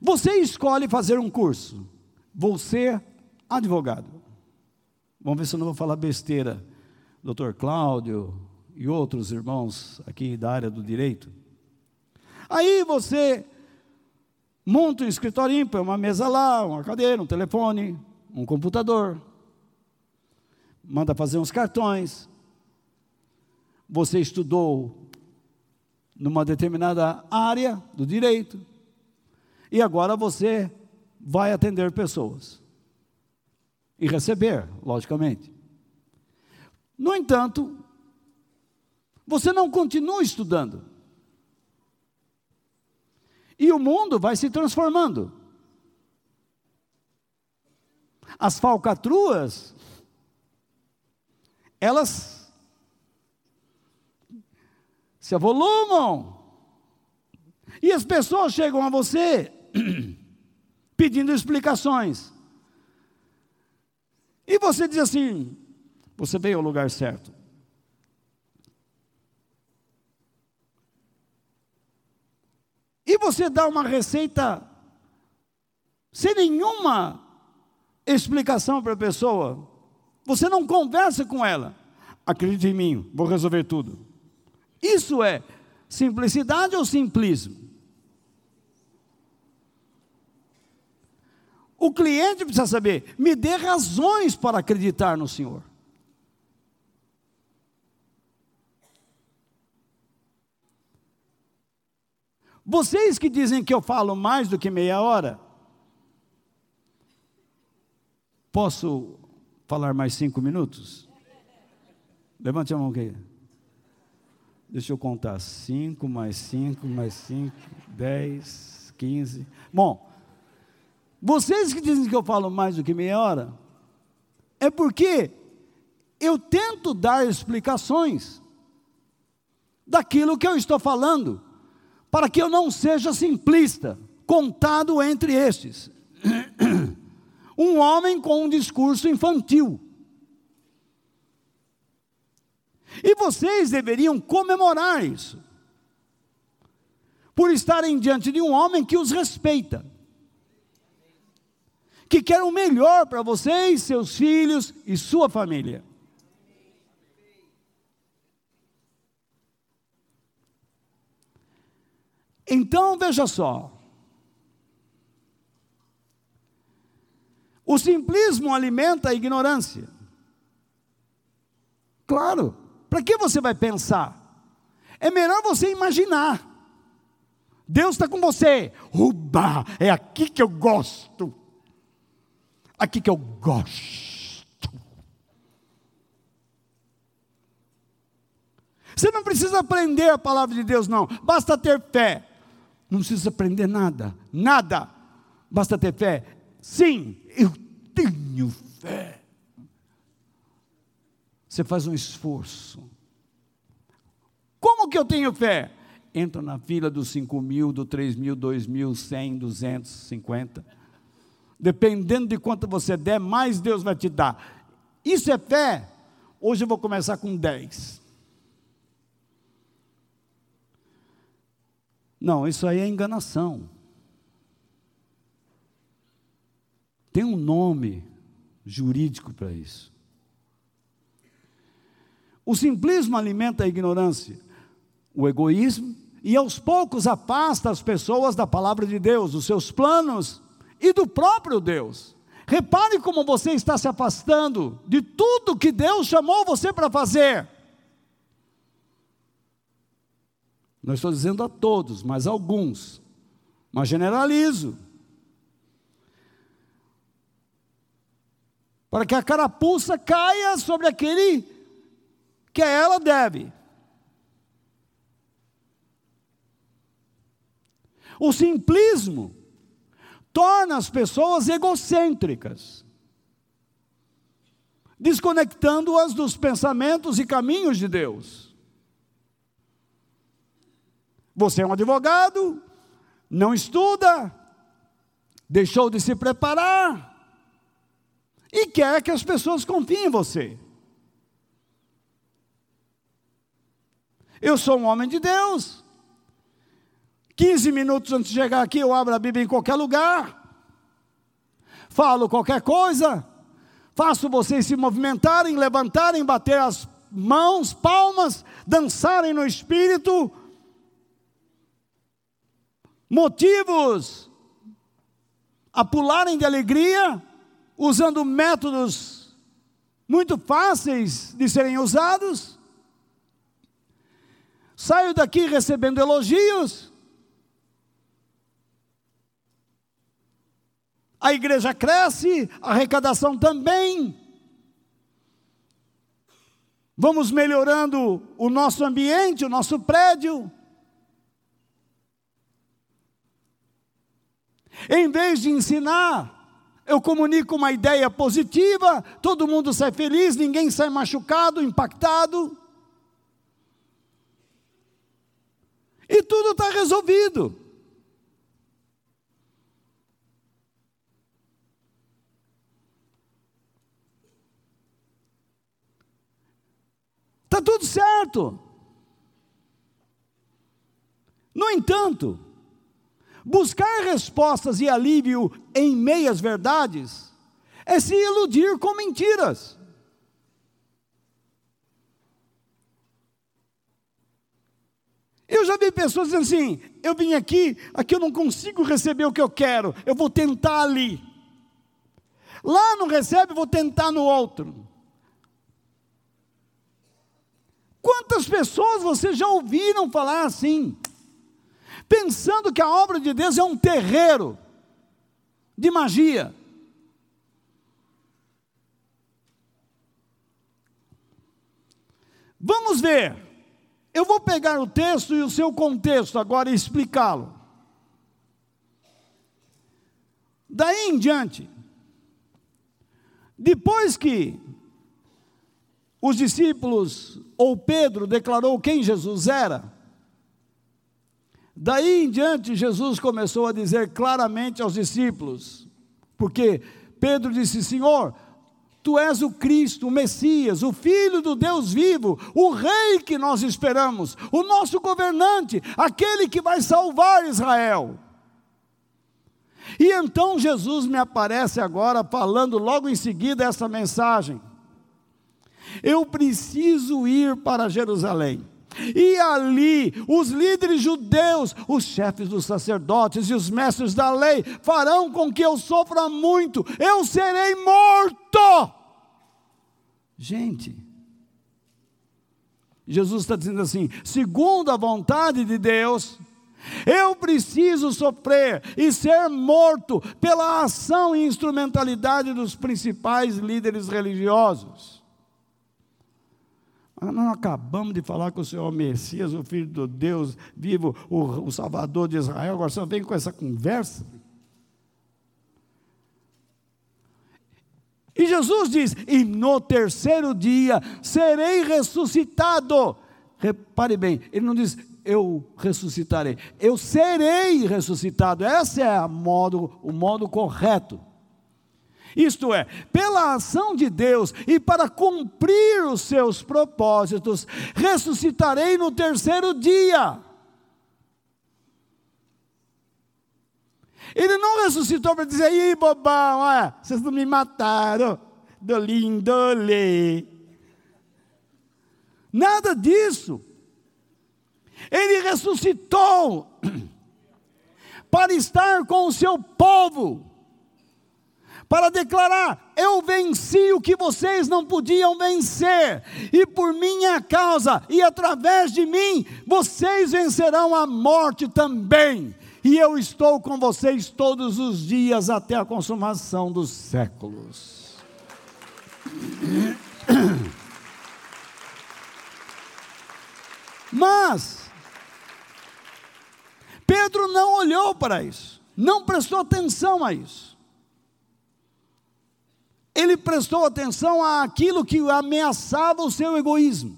Você escolhe fazer um curso, vou ser advogado. Vamos ver se eu não vou falar besteira. Doutor Cláudio e outros irmãos aqui da área do direito. Aí você monta um escritório, põe uma mesa lá, uma cadeira, um telefone, um computador, manda fazer uns cartões. Você estudou numa determinada área do direito e agora você vai atender pessoas e receber, logicamente. No entanto, você não continua estudando. E o mundo vai se transformando. As falcatruas, elas se avolumam. E as pessoas chegam a você *clears throat* pedindo explicações. E você diz assim: você veio ao lugar certo. E você dá uma receita sem nenhuma explicação para a pessoa. Você não conversa com ela. Acredite em mim, vou resolver tudo. Isso é simplicidade ou simplismo? O cliente precisa saber, me dê razões para acreditar no Senhor. Vocês que dizem que eu falo mais do que meia hora, posso falar mais cinco minutos? Levante a mão aqui. Deixa eu contar. Cinco mais cinco mais cinco, dez, quinze. Bom, vocês que dizem que eu falo mais do que meia hora, é porque eu tento dar explicações daquilo que eu estou falando para que eu não seja simplista, contado entre estes. *coughs* Um homem com um discurso infantil. E vocês deveriam comemorar isso, por estarem diante de um homem que os respeita, que quer o melhor para vocês, seus filhos e sua família. Então, veja só. O simplismo alimenta a ignorância. Claro, para que você vai pensar? É melhor você imaginar. Deus está com você. Uba, é aqui que eu gosto. Aqui que eu gosto. Você não precisa aprender a palavra de Deus, não. Basta ter fé. Não precisa aprender nada, nada. Basta ter fé. Sim, eu tenho fé. Você faz um esforço. Como que eu tenho fé? Entra na fila dos 5 mil, do 3 mil, 2 mil, 100, 250. Dependendo de quanto você der, mais Deus vai te dar. Isso é fé? Hoje eu vou começar com 10. Não, isso aí é enganação. Tem um nome jurídico para isso. O simplismo alimenta a ignorância, o egoísmo, e aos poucos afasta as pessoas da palavra de Deus, dos seus planos e do próprio Deus. Repare como você está se afastando de tudo que Deus chamou você para fazer. Não estou dizendo a todos, mas a alguns. Mas generalizo. Para que a carapuça caia sobre aquele que a ela deve. O simplismo torna as pessoas egocêntricas, desconectando-as dos pensamentos e caminhos de Deus. Você é um advogado, não estuda, deixou de se preparar e quer que as pessoas confiem em você. Eu sou um homem de Deus. 15 minutos antes de chegar aqui, eu abro a Bíblia em qualquer lugar, falo qualquer coisa, faço vocês se movimentarem, levantarem, bater as mãos, palmas, dançarem no espírito. Motivos a pularem de alegria, usando métodos muito fáceis de serem usados. Saio daqui recebendo elogios. A igreja cresce, a arrecadação também. Vamos melhorando o nosso ambiente, o nosso prédio. Em vez de ensinar, eu comunico uma ideia positiva, todo mundo sai feliz, ninguém sai machucado, impactado. E tudo está resolvido. Está tudo certo. No entanto, buscar respostas e alívio em meias verdades é se iludir com mentiras. Eu já vi pessoas dizendo assim: eu vim aqui, aqui eu não consigo receber o que eu quero, eu vou tentar ali. Lá não recebe, vou tentar no outro. Quantas pessoas vocês já ouviram falar assim? Pensando que a obra de Deus é um terreiro de magia. Vamos ver eu vou pegar o texto e o seu contexto agora e explicá-lo. Daí em diante, depois que os discípulos, ou Pedro, declarou quem Jesus era, daí em diante Jesus começou a dizer claramente aos discípulos, porque Pedro disse: Senhor, Tu és o Cristo, o Messias, o Filho do Deus vivo, o Rei que nós esperamos, o nosso governante, aquele que vai salvar Israel. E então Jesus me aparece agora falando logo em seguida essa mensagem. Eu preciso ir para Jerusalém. E ali os líderes judeus, os chefes dos sacerdotes e os mestres da lei farão com que eu sofra muito, eu serei morto. Gente, Jesus está dizendo assim: segundo a vontade de Deus, eu preciso sofrer e ser morto pela ação e instrumentalidade dos principais líderes religiosos. Nós acabamos de falar que o Senhor é o Messias, o Filho do Deus vivo, o, o Salvador de Israel, agora você vem com essa conversa. E Jesus diz: E no terceiro dia serei ressuscitado. Repare bem, ele não diz eu ressuscitarei, eu serei ressuscitado. Esse é modo, o modo correto. Isto é, pela ação de Deus e para cumprir os seus propósitos, ressuscitarei no terceiro dia. Ele não ressuscitou para dizer, ih, bobão, olha, vocês não me mataram, do lindole. Nada disso. Ele ressuscitou *clears throat* para estar com o seu povo, para declarar: Eu venci o que vocês não podiam vencer, e por minha causa e através de mim, vocês vencerão a morte também. E eu estou com vocês todos os dias até a consumação dos séculos. *coughs* Mas Pedro não olhou para isso, não prestou atenção a isso. Ele prestou atenção àquilo que ameaçava o seu egoísmo.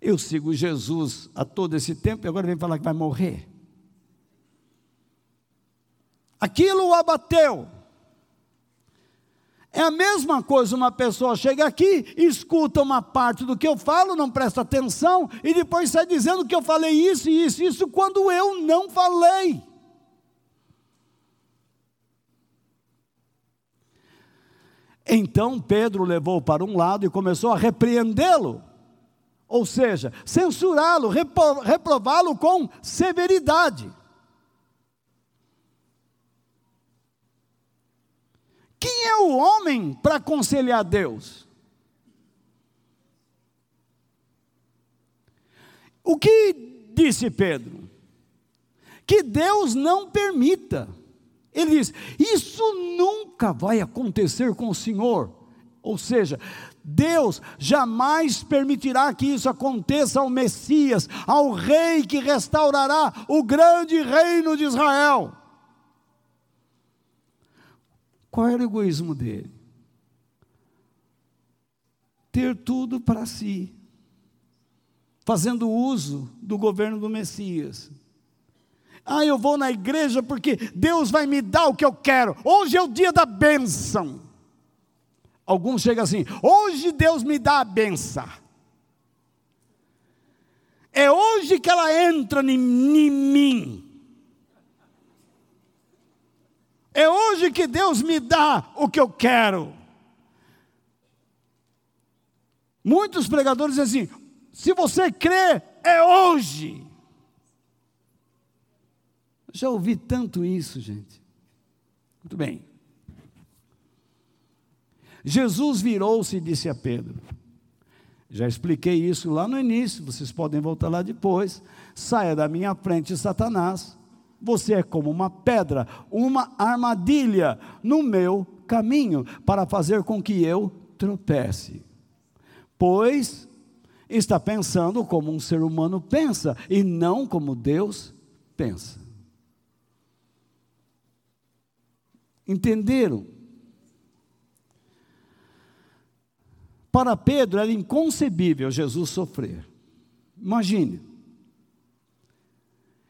Eu sigo Jesus há todo esse tempo e agora vem falar que vai morrer. Aquilo o abateu. É a mesma coisa, uma pessoa chega aqui, escuta uma parte do que eu falo, não presta atenção, e depois sai dizendo que eu falei isso e isso, isso, quando eu não falei. Então Pedro levou para um lado e começou a repreendê-lo, ou seja, censurá-lo, reprová-lo com severidade. Quem é o homem para aconselhar Deus? O que disse Pedro? Que Deus não permita. Ele diz: Isso nunca vai acontecer com o Senhor. Ou seja, Deus jamais permitirá que isso aconteça ao Messias, ao Rei que restaurará o grande reino de Israel. Qual era o egoísmo dele? Ter tudo para si, fazendo uso do governo do Messias. Ah, eu vou na igreja porque Deus vai me dar o que eu quero. Hoje é o dia da bênção. Alguns chegam assim: hoje Deus me dá a benção. É hoje que ela entra em mim. É hoje que Deus me dá o que eu quero. Muitos pregadores dizem assim: se você crê, é hoje. Já ouvi tanto isso, gente. Muito bem. Jesus virou-se e disse a Pedro: Já expliquei isso lá no início, vocês podem voltar lá depois. Saia da minha frente, Satanás você é como uma pedra, uma armadilha no meu caminho, para fazer com que eu tropece. Pois está pensando como um ser humano pensa e não como Deus pensa. Entenderam? Para Pedro era inconcebível Jesus sofrer. Imagine.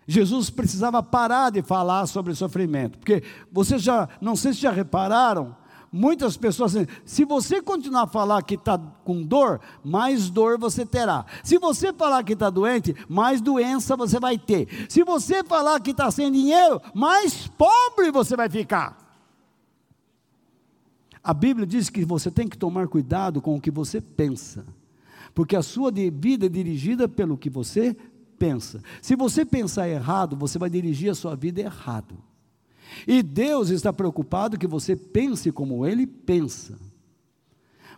Jesus precisava parar de falar sobre sofrimento, porque vocês já, não sei se já repararam, muitas pessoas dizem, se você continuar a falar que está com dor, mais dor você terá. Se você falar que está doente, mais doença você vai ter. Se você falar que está sem dinheiro, mais pobre você vai ficar. A Bíblia diz que você tem que tomar cuidado com o que você pensa, porque a sua vida é dirigida pelo que você pensa. Se você pensar errado, você vai dirigir a sua vida errado. E Deus está preocupado que você pense como Ele pensa,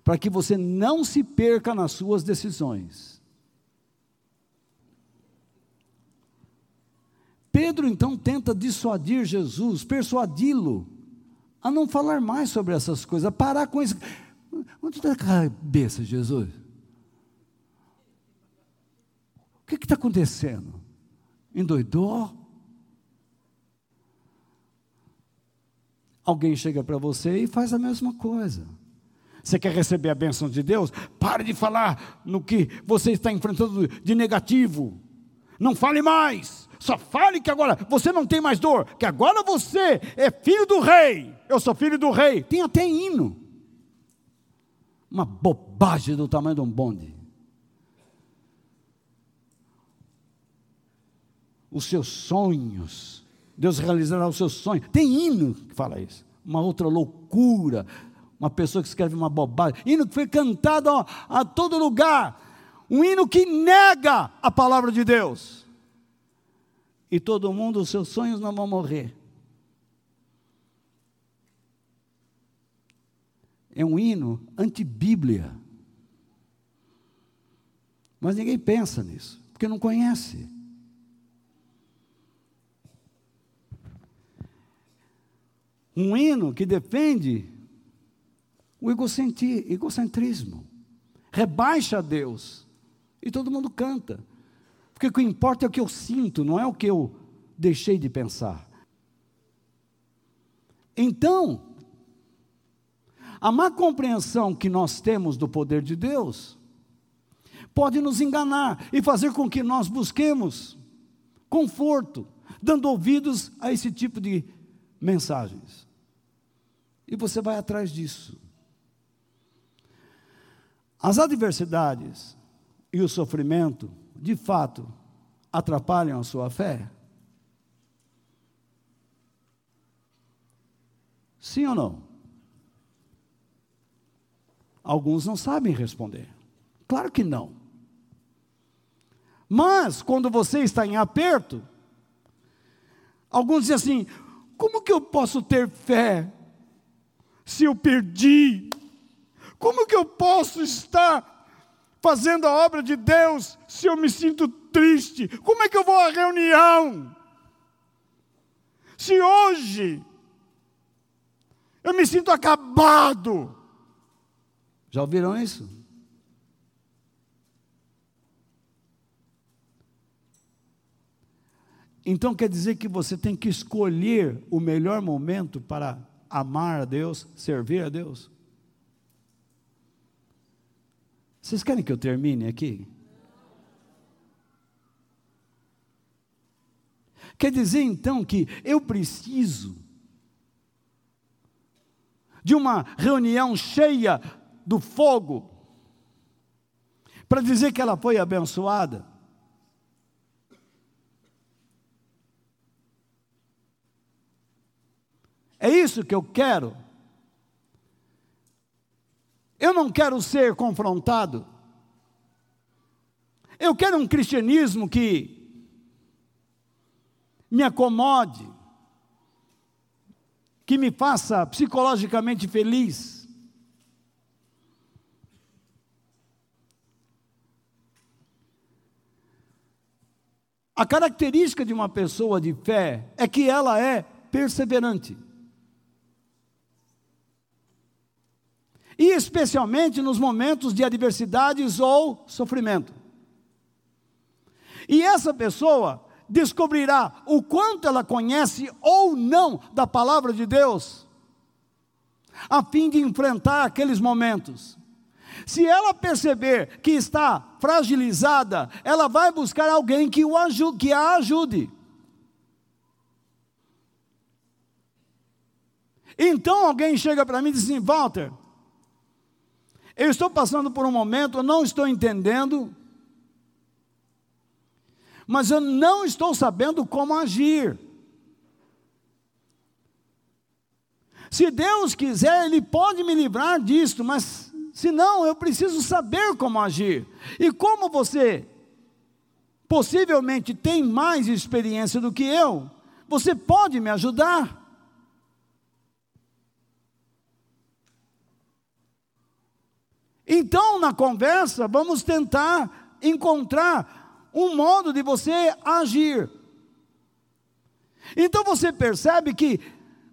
para que você não se perca nas suas decisões. Pedro então tenta dissuadir Jesus, persuadi-lo a não falar mais sobre essas coisas, a parar com isso. Onde está a cabeça, Jesus? O que está acontecendo? Endoidou? alguém chega para você e faz a mesma coisa. Você quer receber a bênção de Deus? Pare de falar no que você está enfrentando de negativo. Não fale mais. Só fale que agora você não tem mais dor, que agora você é filho do rei. Eu sou filho do rei. Tem até hino. Uma bobagem do tamanho de um bonde. Os seus sonhos, Deus realizará os seus sonhos. Tem hino que fala isso. Uma outra loucura. Uma pessoa que escreve uma bobagem. Hino que foi cantado a, todo lugar. Um hino que nega a palavra de Deus e todo mundo, os seus sonhos não vão morrer. É um hino anti-bíblia. Mas ninguém pensa nisso, porque não conhece. Um hino que defende o egocentrismo, rebaixa Deus, e todo mundo canta. Porque o que importa é o que eu sinto, não é o que eu deixei de pensar. Então, a má compreensão que nós temos do poder de Deus pode nos enganar e fazer com que nós busquemos conforto, dando ouvidos a esse tipo de mensagens. E você vai atrás disso. As adversidades e o sofrimento de fato, atrapalham a sua fé? Sim ou não? Alguns não sabem responder. Claro que não. Mas, quando você está em aperto, alguns dizem assim: como que eu posso ter fé se eu perdi? Como que eu posso estar fazendo a obra de Deus se eu me sinto triste? Como é que eu vou à reunião? Se hoje eu me sinto acabado. Já ouviram isso? Então quer dizer que você tem que escolher o melhor momento para amar a Deus, servir a Deus? Vocês querem que eu termine aqui? Quer dizer então que eu preciso de uma reunião cheia do fogo para dizer que ela foi abençoada? É isso que eu quero. Eu não quero ser confrontado. Eu quero um cristianismo que me acomode, que me faça psicologicamente feliz. A característica de uma pessoa de fé é que ela é perseverante. E especialmente nos momentos de adversidades ou sofrimento. E essa pessoa descobrirá o quanto ela conhece ou não da palavra de Deus, a fim de enfrentar aqueles momentos. Se ela perceber que está fragilizada, ela vai buscar alguém que, o ajude, que a ajude. Então alguém chega para mim e diz assim: Walter, eu estou passando por um momento, eu não estou entendendo, mas eu não estou sabendo como agir. Se Deus quiser, Ele pode me livrar disto, mas se não, eu preciso saber como agir. E como você possivelmente tem mais experiência do que eu, você pode me ajudar. Então, na conversa, vamos tentar encontrar um modo de você agir. Então você percebe que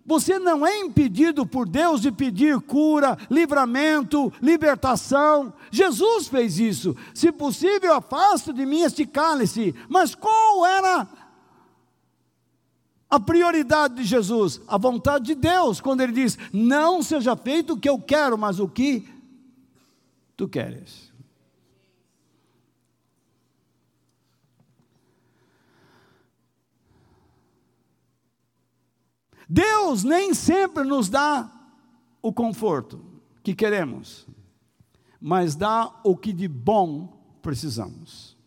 você não é impedido por Deus de pedir cura, livramento, libertação. Jesus fez isso. Se possível, afasta de mim este cálice. Mas qual era a prioridade de Jesus? A vontade de Deus, quando ele diz: Não seja feito o que eu quero, mas o que tu queres. Deus nem sempre nos dá o conforto que queremos, mas dá o que de bom precisamos.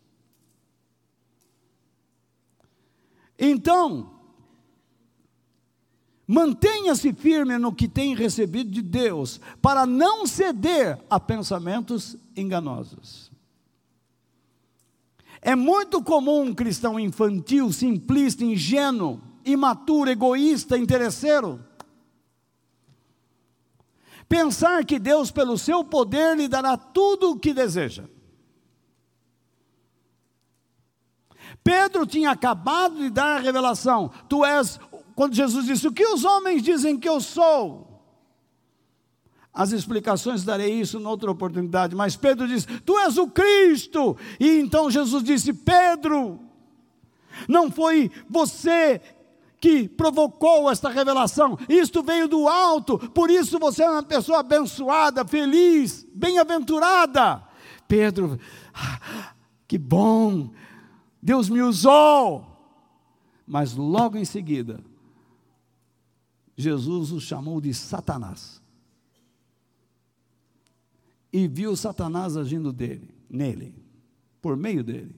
Então, mantenha-se firme no que tem recebido de Deus, para não ceder a pensamentos enganosos. É muito comum um cristão infantil, simplista, ingênuo, imaturo, egoísta, interesseiro. Pensar que Deus, pelo seu poder, lhe dará tudo o que deseja. Pedro tinha acabado de dar a revelação: Tu és, quando Jesus disse, O que os homens dizem que eu sou? As explicações darei isso noutra oportunidade, mas Pedro disse: Tu és o Cristo. E então Jesus disse: Pedro, não foi você que provocou esta revelação. Isto veio do alto, por isso você é uma pessoa abençoada, feliz, bem-aventurada. Pedro, ah, que bom, Deus me usou. Mas logo em seguida, Jesus o chamou de Satanás. E viu Satanás agindo dele, nele, por meio dele.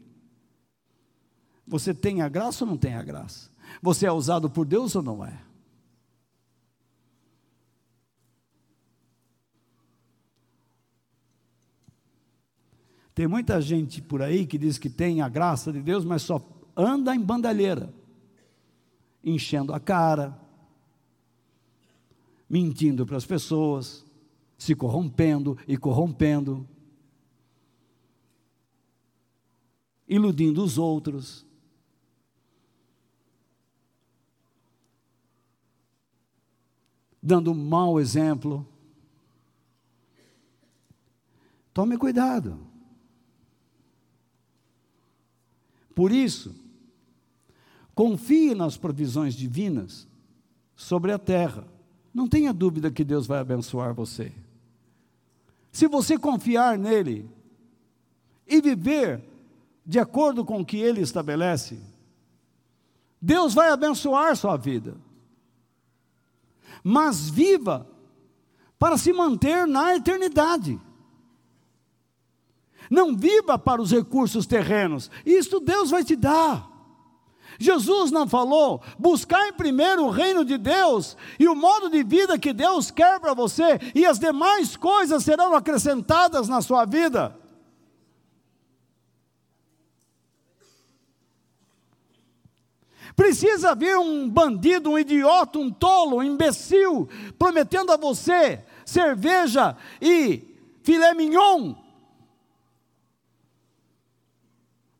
Você tem a graça ou não tem a graça? Você é usado por Deus ou não é? Tem muita gente por aí que diz que tem a graça de Deus, mas só anda em bandalheira, enchendo a cara, mentindo para as pessoas, se corrompendo e corrompendo, iludindo os outros. dando um mau exemplo. Tome cuidado. Por isso, confie nas provisões divinas sobre a terra. Não tenha dúvida que Deus vai abençoar você. Se você confiar nele e viver de acordo com o que ele estabelece, Deus vai abençoar sua vida mas viva para se manter na eternidade. Não viva para os recursos terrenos, isto Deus vai te dar. Jesus não falou, buscar em primeiro o reino de Deus e o modo de vida que Deus quer para você, e as demais coisas serão acrescentadas na sua vida. Precisa vir um bandido, um idiota, um tolo, um imbecil, prometendo a você cerveja e filé mignon.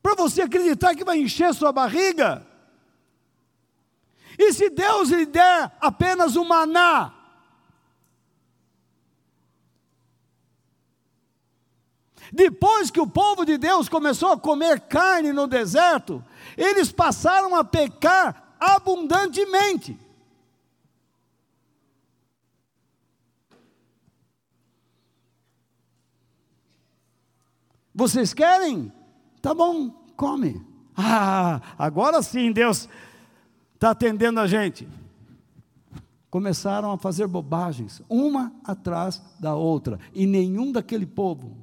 Para você acreditar que vai encher sua barriga. E se Deus lhe der apenas o maná, Depois que o povo de Deus começou a comer carne no deserto, eles passaram a pecar abundantemente. Vocês querem? Tá bom, come. Ah, agora sim Deus está atendendo a gente. Começaram a fazer bobagens, uma atrás da outra, e nenhum daquele povo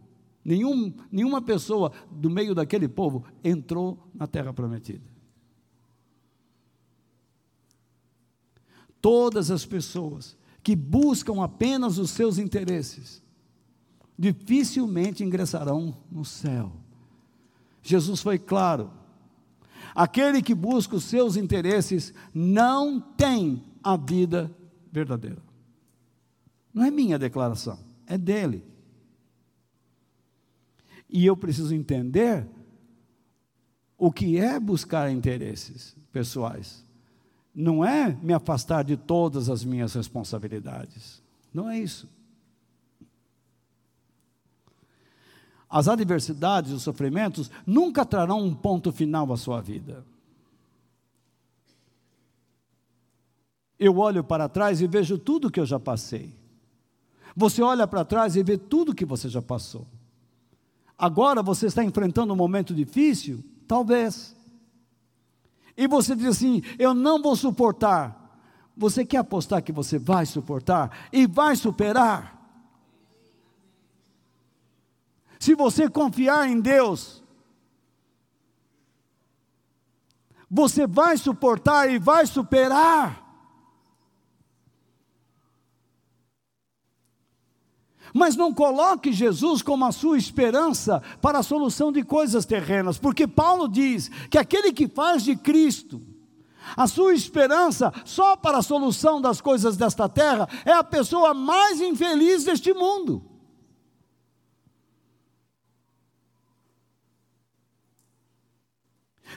Nenhum, nenhuma pessoa do meio daquele povo entrou na terra prometida. Todas as pessoas que buscam apenas os seus interesses dificilmente ingressarão no céu. Jesus foi claro. Aquele que busca os seus interesses não tem a vida verdadeira. Não é minha declaração, é dele. E eu preciso entender o que é buscar interesses pessoais. Não é me afastar de todas as minhas responsabilidades. Não é isso. As adversidades, os sofrimentos nunca trarão um ponto final à sua vida. Eu olho para trás e vejo tudo que eu já passei. Você olha para trás e vê tudo que você já passou. Agora você está enfrentando um momento difícil? Talvez. E você diz assim: Eu não vou suportar. Você quer apostar que você vai suportar e vai superar? Se você confiar em Deus, você vai suportar e vai superar. Mas não coloque Jesus como a sua esperança para a solução de coisas terrenas, porque Paulo diz que aquele que faz de Cristo a sua esperança só para a solução das coisas desta terra é a pessoa mais infeliz deste mundo.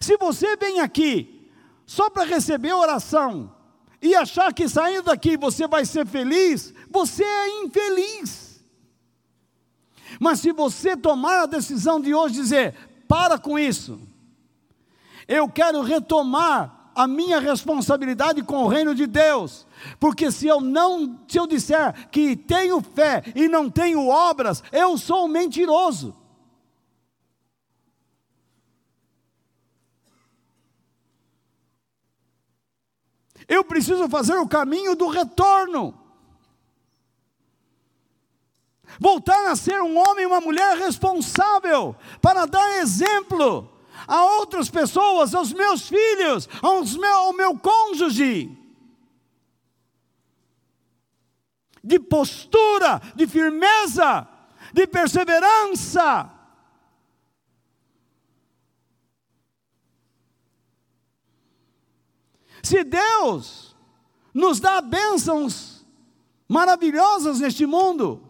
Se você vem aqui só para receber oração e achar que saindo daqui você vai ser feliz, você é infeliz. Mas se você tomar a decisão de hoje dizer: para com isso, eu quero retomar a minha responsabilidade com o reino de Deus, porque se eu não, se eu disser que tenho fé e não tenho obras, eu sou um mentiroso. Eu preciso fazer o caminho do retorno voltar a ser um homem e uma mulher responsável, para dar exemplo a outras pessoas, aos meus filhos, aos meu, ao meu cônjuge. De postura, de firmeza, de perseverança. Se Deus nos dá bênçãos maravilhosas neste mundo,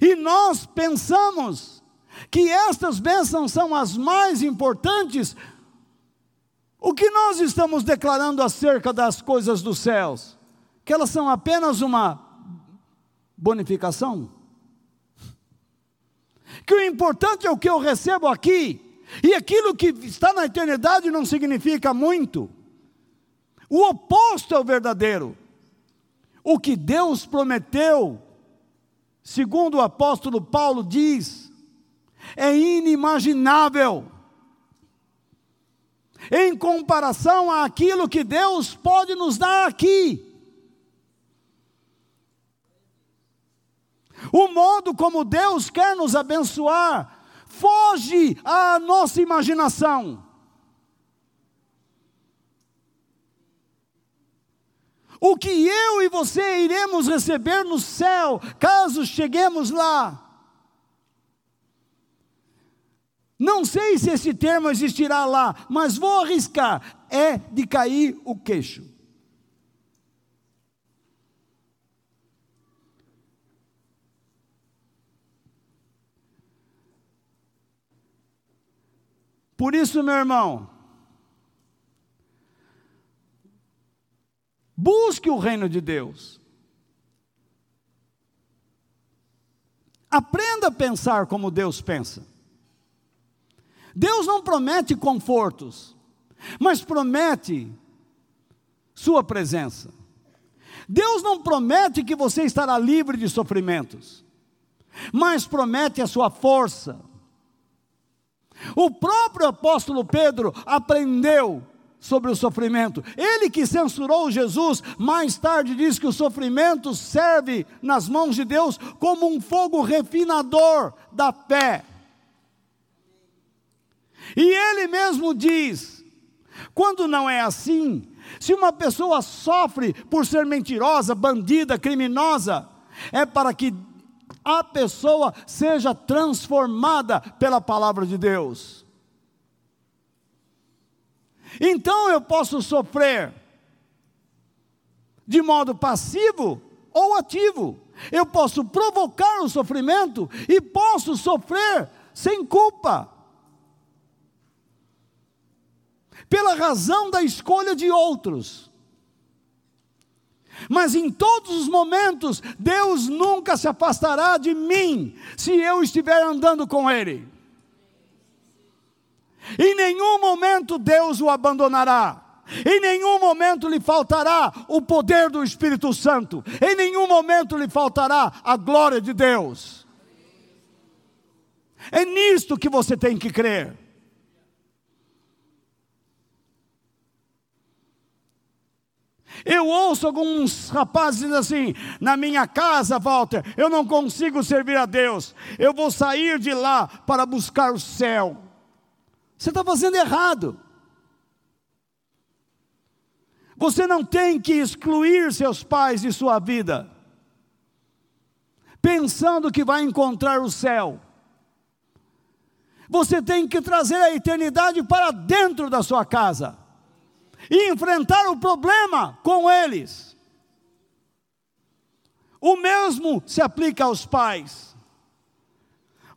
e nós pensamos que estas bênçãos são as mais importantes. O que nós estamos declarando acerca das coisas dos céus? Que elas são apenas uma bonificação? Que o importante é o que eu recebo aqui, e aquilo que está na eternidade não significa muito. O oposto é o verdadeiro. O que Deus prometeu segundo o apóstolo Paulo diz, é inimaginável em comparação àquilo que Deus pode nos dar aqui. O modo como Deus quer nos abençoar foge à nossa imaginação. O que eu e você iremos receber no céu, caso cheguemos lá. Não sei se esse termo existirá lá, mas vou arriscar: é de cair o queixo. Por isso, meu irmão, Busque o reino de Deus. Aprenda a pensar como Deus pensa. Deus não promete confortos, mas promete Sua presença. Deus não promete que você estará livre de sofrimentos, mas promete a sua força. O próprio apóstolo Pedro aprendeu sobre o sofrimento. Ele que censurou Jesus, mais tarde diz que o sofrimento serve nas mãos de Deus como um fogo refinador da fé. E ele mesmo diz: quando não é assim, se uma pessoa sofre por ser mentirosa, bandida, criminosa, é para que a pessoa seja transformada pela palavra de Deus. Então eu posso sofrer de modo passivo ou ativo. Eu posso provocar o sofrimento e posso sofrer sem culpa. Pela razão da escolha de outros. Mas em todos os momentos, Deus nunca se afastará de mim se eu estiver andando com Ele. Em nenhum momento Deus o abandonará. Em nenhum momento lhe faltará o poder do Espírito Santo. Em nenhum momento lhe faltará a glória de Deus. É nisto que você tem que crer. Eu ouço alguns rapazes assim: na minha casa, Walter, eu não consigo servir a Deus, eu vou sair de lá para buscar o céu. Você está fazendo errado. Você não tem que excluir seus pais de sua vida, pensando que vai encontrar o céu. Você tem que trazer a eternidade para dentro da sua casa e enfrentar o problema com eles. O mesmo se aplica aos pais.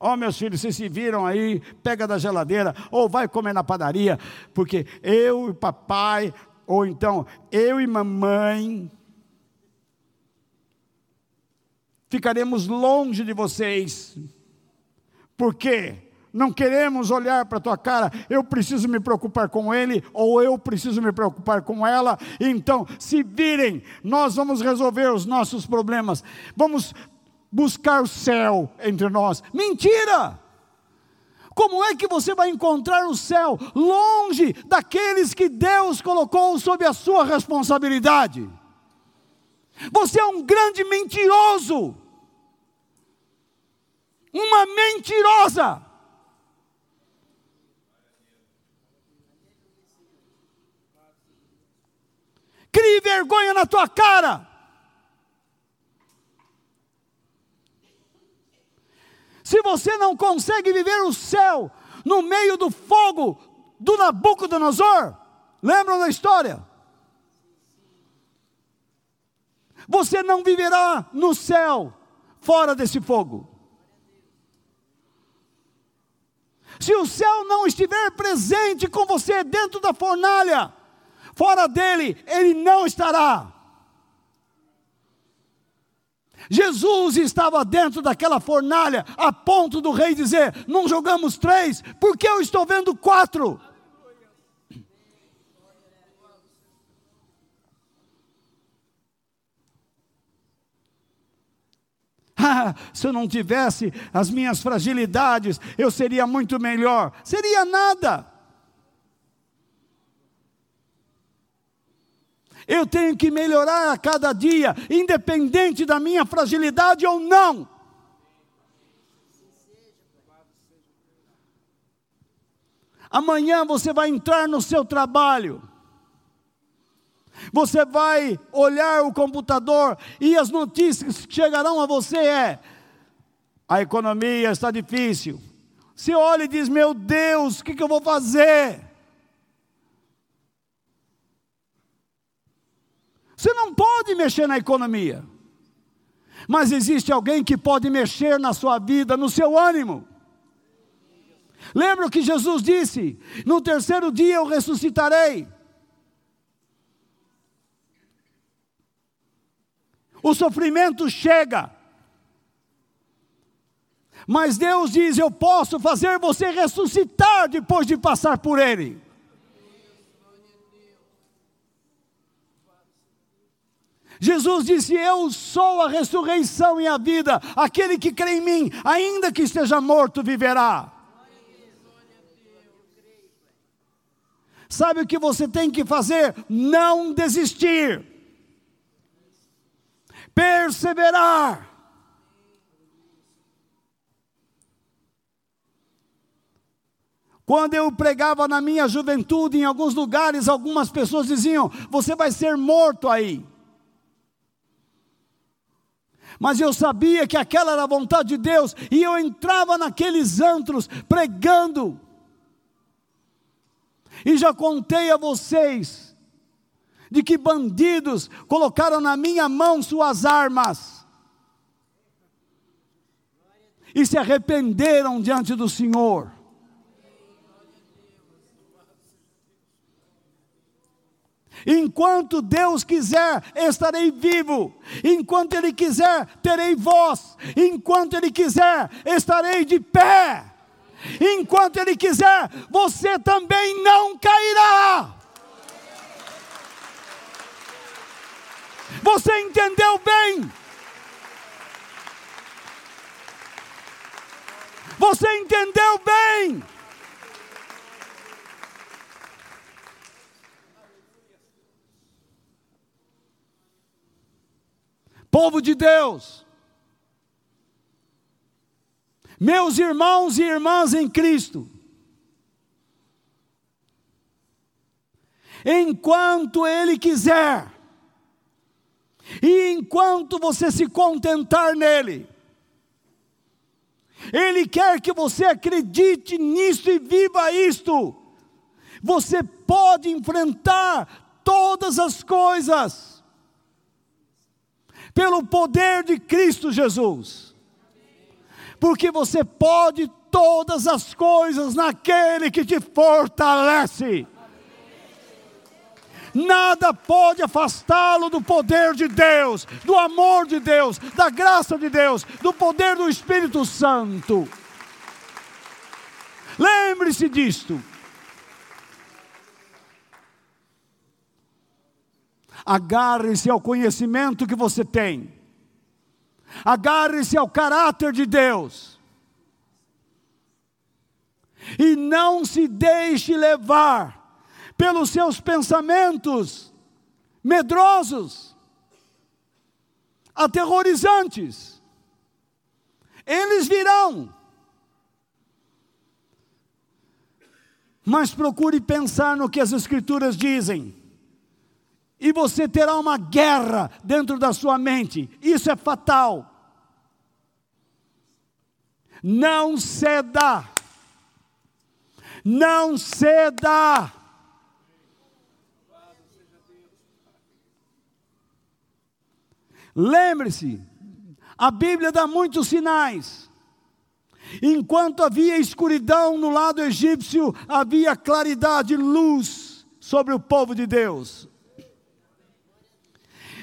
Ó oh, meus filhos, vocês se viram aí, pega da geladeira, ou vai comer na padaria, porque eu e papai, ou então eu e mamãe, ficaremos longe de vocês. Por quê? não queremos olhar para a tua cara, eu preciso me preocupar com ele, ou eu preciso me preocupar com ela. Então, se virem, nós vamos resolver os nossos problemas, vamos buscar o céu entre nós. Mentira! Como é que você vai encontrar o céu longe daqueles que Deus colocou sob a sua responsabilidade? Você é um grande mentiroso, uma mentirosa. crie vergonha na tua cara. Se você não consegue viver o céu no meio do fogo do Nabucodonosor, lembram da história? Você não viverá no céu fora desse fogo. Se o céu não estiver presente com você dentro da fornalha, fora dele, ele não estará. Jesus estava dentro daquela fornalha, a ponto do rei dizer: Não jogamos três, porque eu estou vendo quatro. *laughs* Ah, se eu não tivesse as minhas fragilidades, eu seria muito melhor. Seria nada. Eu tenho que melhorar a cada dia, independente da minha fragilidade ou não. Amanhã você vai entrar no seu trabalho. Você vai olhar o computador e as notícias que chegarão a você é: a economia está difícil. Você olha e diz: Meu Deus, o que, que eu vou fazer? Você não pode mexer na economia. Mas existe alguém que pode mexer na sua vida, no seu ânimo. Lembra o que Jesus disse? No terceiro dia eu ressuscitarei. O sofrimento chega. Mas Deus diz: Eu posso fazer você ressuscitar depois de passar por ele. Jesus disse: Eu sou a ressurreição e a vida. Aquele que crê em mim, ainda que esteja morto, viverá. Sabe o que você tem que fazer? Não desistir, perseverar. Quando eu pregava na minha juventude, em alguns lugares, algumas pessoas diziam: Você vai ser morto aí mas eu sabia que aquela era a vontade de Deus, e eu entrava naqueles antros pregando. E já contei a vocês de que bandidos colocaram na minha mão suas armas e se arrependeram diante do Senhor. Enquanto Deus quiser, estarei vivo. Enquanto Ele quiser, terei voz. Enquanto Ele quiser, estarei de pé. Enquanto Ele quiser, você também não cairá. Você entendeu bem? Você entendeu bem? Povo de Deus, meus irmãos e irmãs em Cristo, enquanto Ele quiser, e enquanto você se contentar nele, Ele quer que você acredite nisso e viva isto. Você pode enfrentar todas as coisas pelo poder de Cristo Jesus. Porque você pode todas as coisas naquele que te fortalece nada pode afastá-lo do poder de Deus, do amor de Deus, da graça de Deus, do poder do Espírito Santo. Lembre-se disto. Agarre-se ao conhecimento que você tem. Agarre-se ao caráter de Deus. E não se deixe levar pelos seus pensamentos medrosos, aterrorizantes. Eles virão. Mas procure pensar no que as Escrituras dizem. E você terá uma guerra dentro da sua mente. Isso é fatal. Não ceda. Não ceda. Lembre-se, a Bíblia dá muitos sinais. Enquanto havia escuridão no lado egípcio, havia claridade, luz sobre o povo de Deus.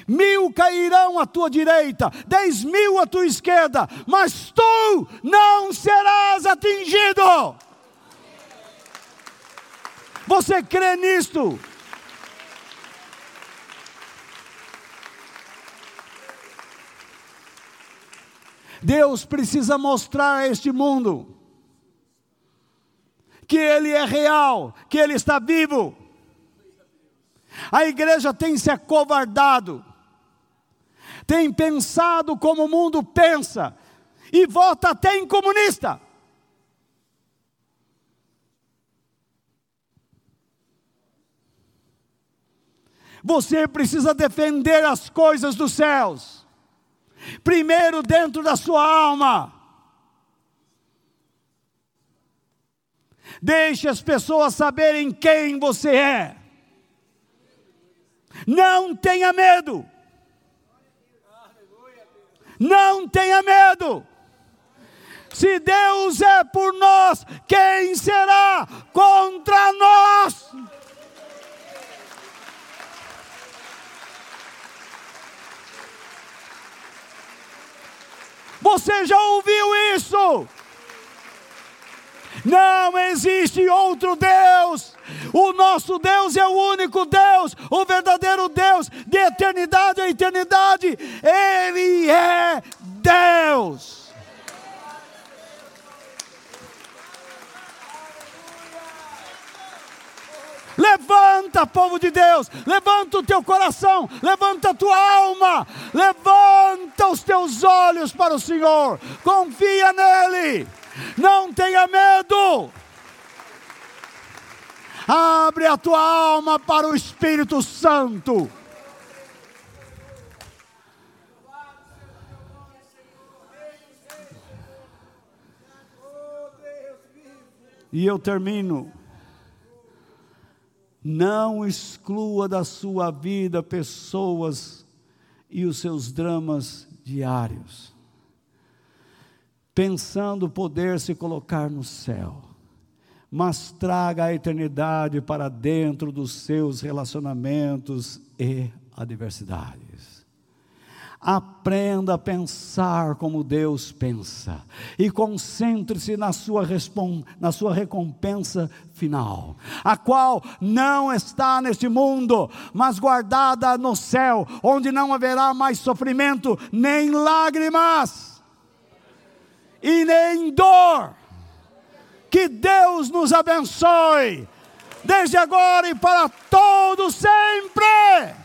Mil cairão à tua direita, dez mil à tua esquerda, mas tu não serás atingido. Você crê nisto? Deus precisa mostrar a este mundo que Ele é real, que Ele está vivo. A igreja tem se acovardado, tem pensado como o mundo pensa, e vota até em comunista. Você precisa defender as coisas dos céus primeiro dentro da sua alma. Deixe as pessoas saberem quem você é. Não tenha medo. Não tenha medo. Se Deus é por nós, quem será contra nós? Você já ouviu isso? Não existe outro Deus. O nosso Deus é o único Deus, o verdadeiro Deus, de eternidade a eternidade. Ele é Deus. Levanta, povo de Deus, levanta o teu coração, levanta a tua alma, levanta os teus olhos para o Senhor, confia nele, não tenha medo. Abre a tua alma para o Espírito Santo. E eu termino não exclua da sua vida pessoas e os seus dramas diários, pensando poder se colocar no céu, mas traga a eternidade para dentro dos seus relacionamentos e adversidades. Aprenda a pensar como Deus pensa e concentre-se na sua, na sua recompensa final, a qual não está neste mundo, mas guardada no céu, onde não haverá mais sofrimento, nem lágrimas e nem dor. Que Deus nos abençoe, desde agora e para todo sempre.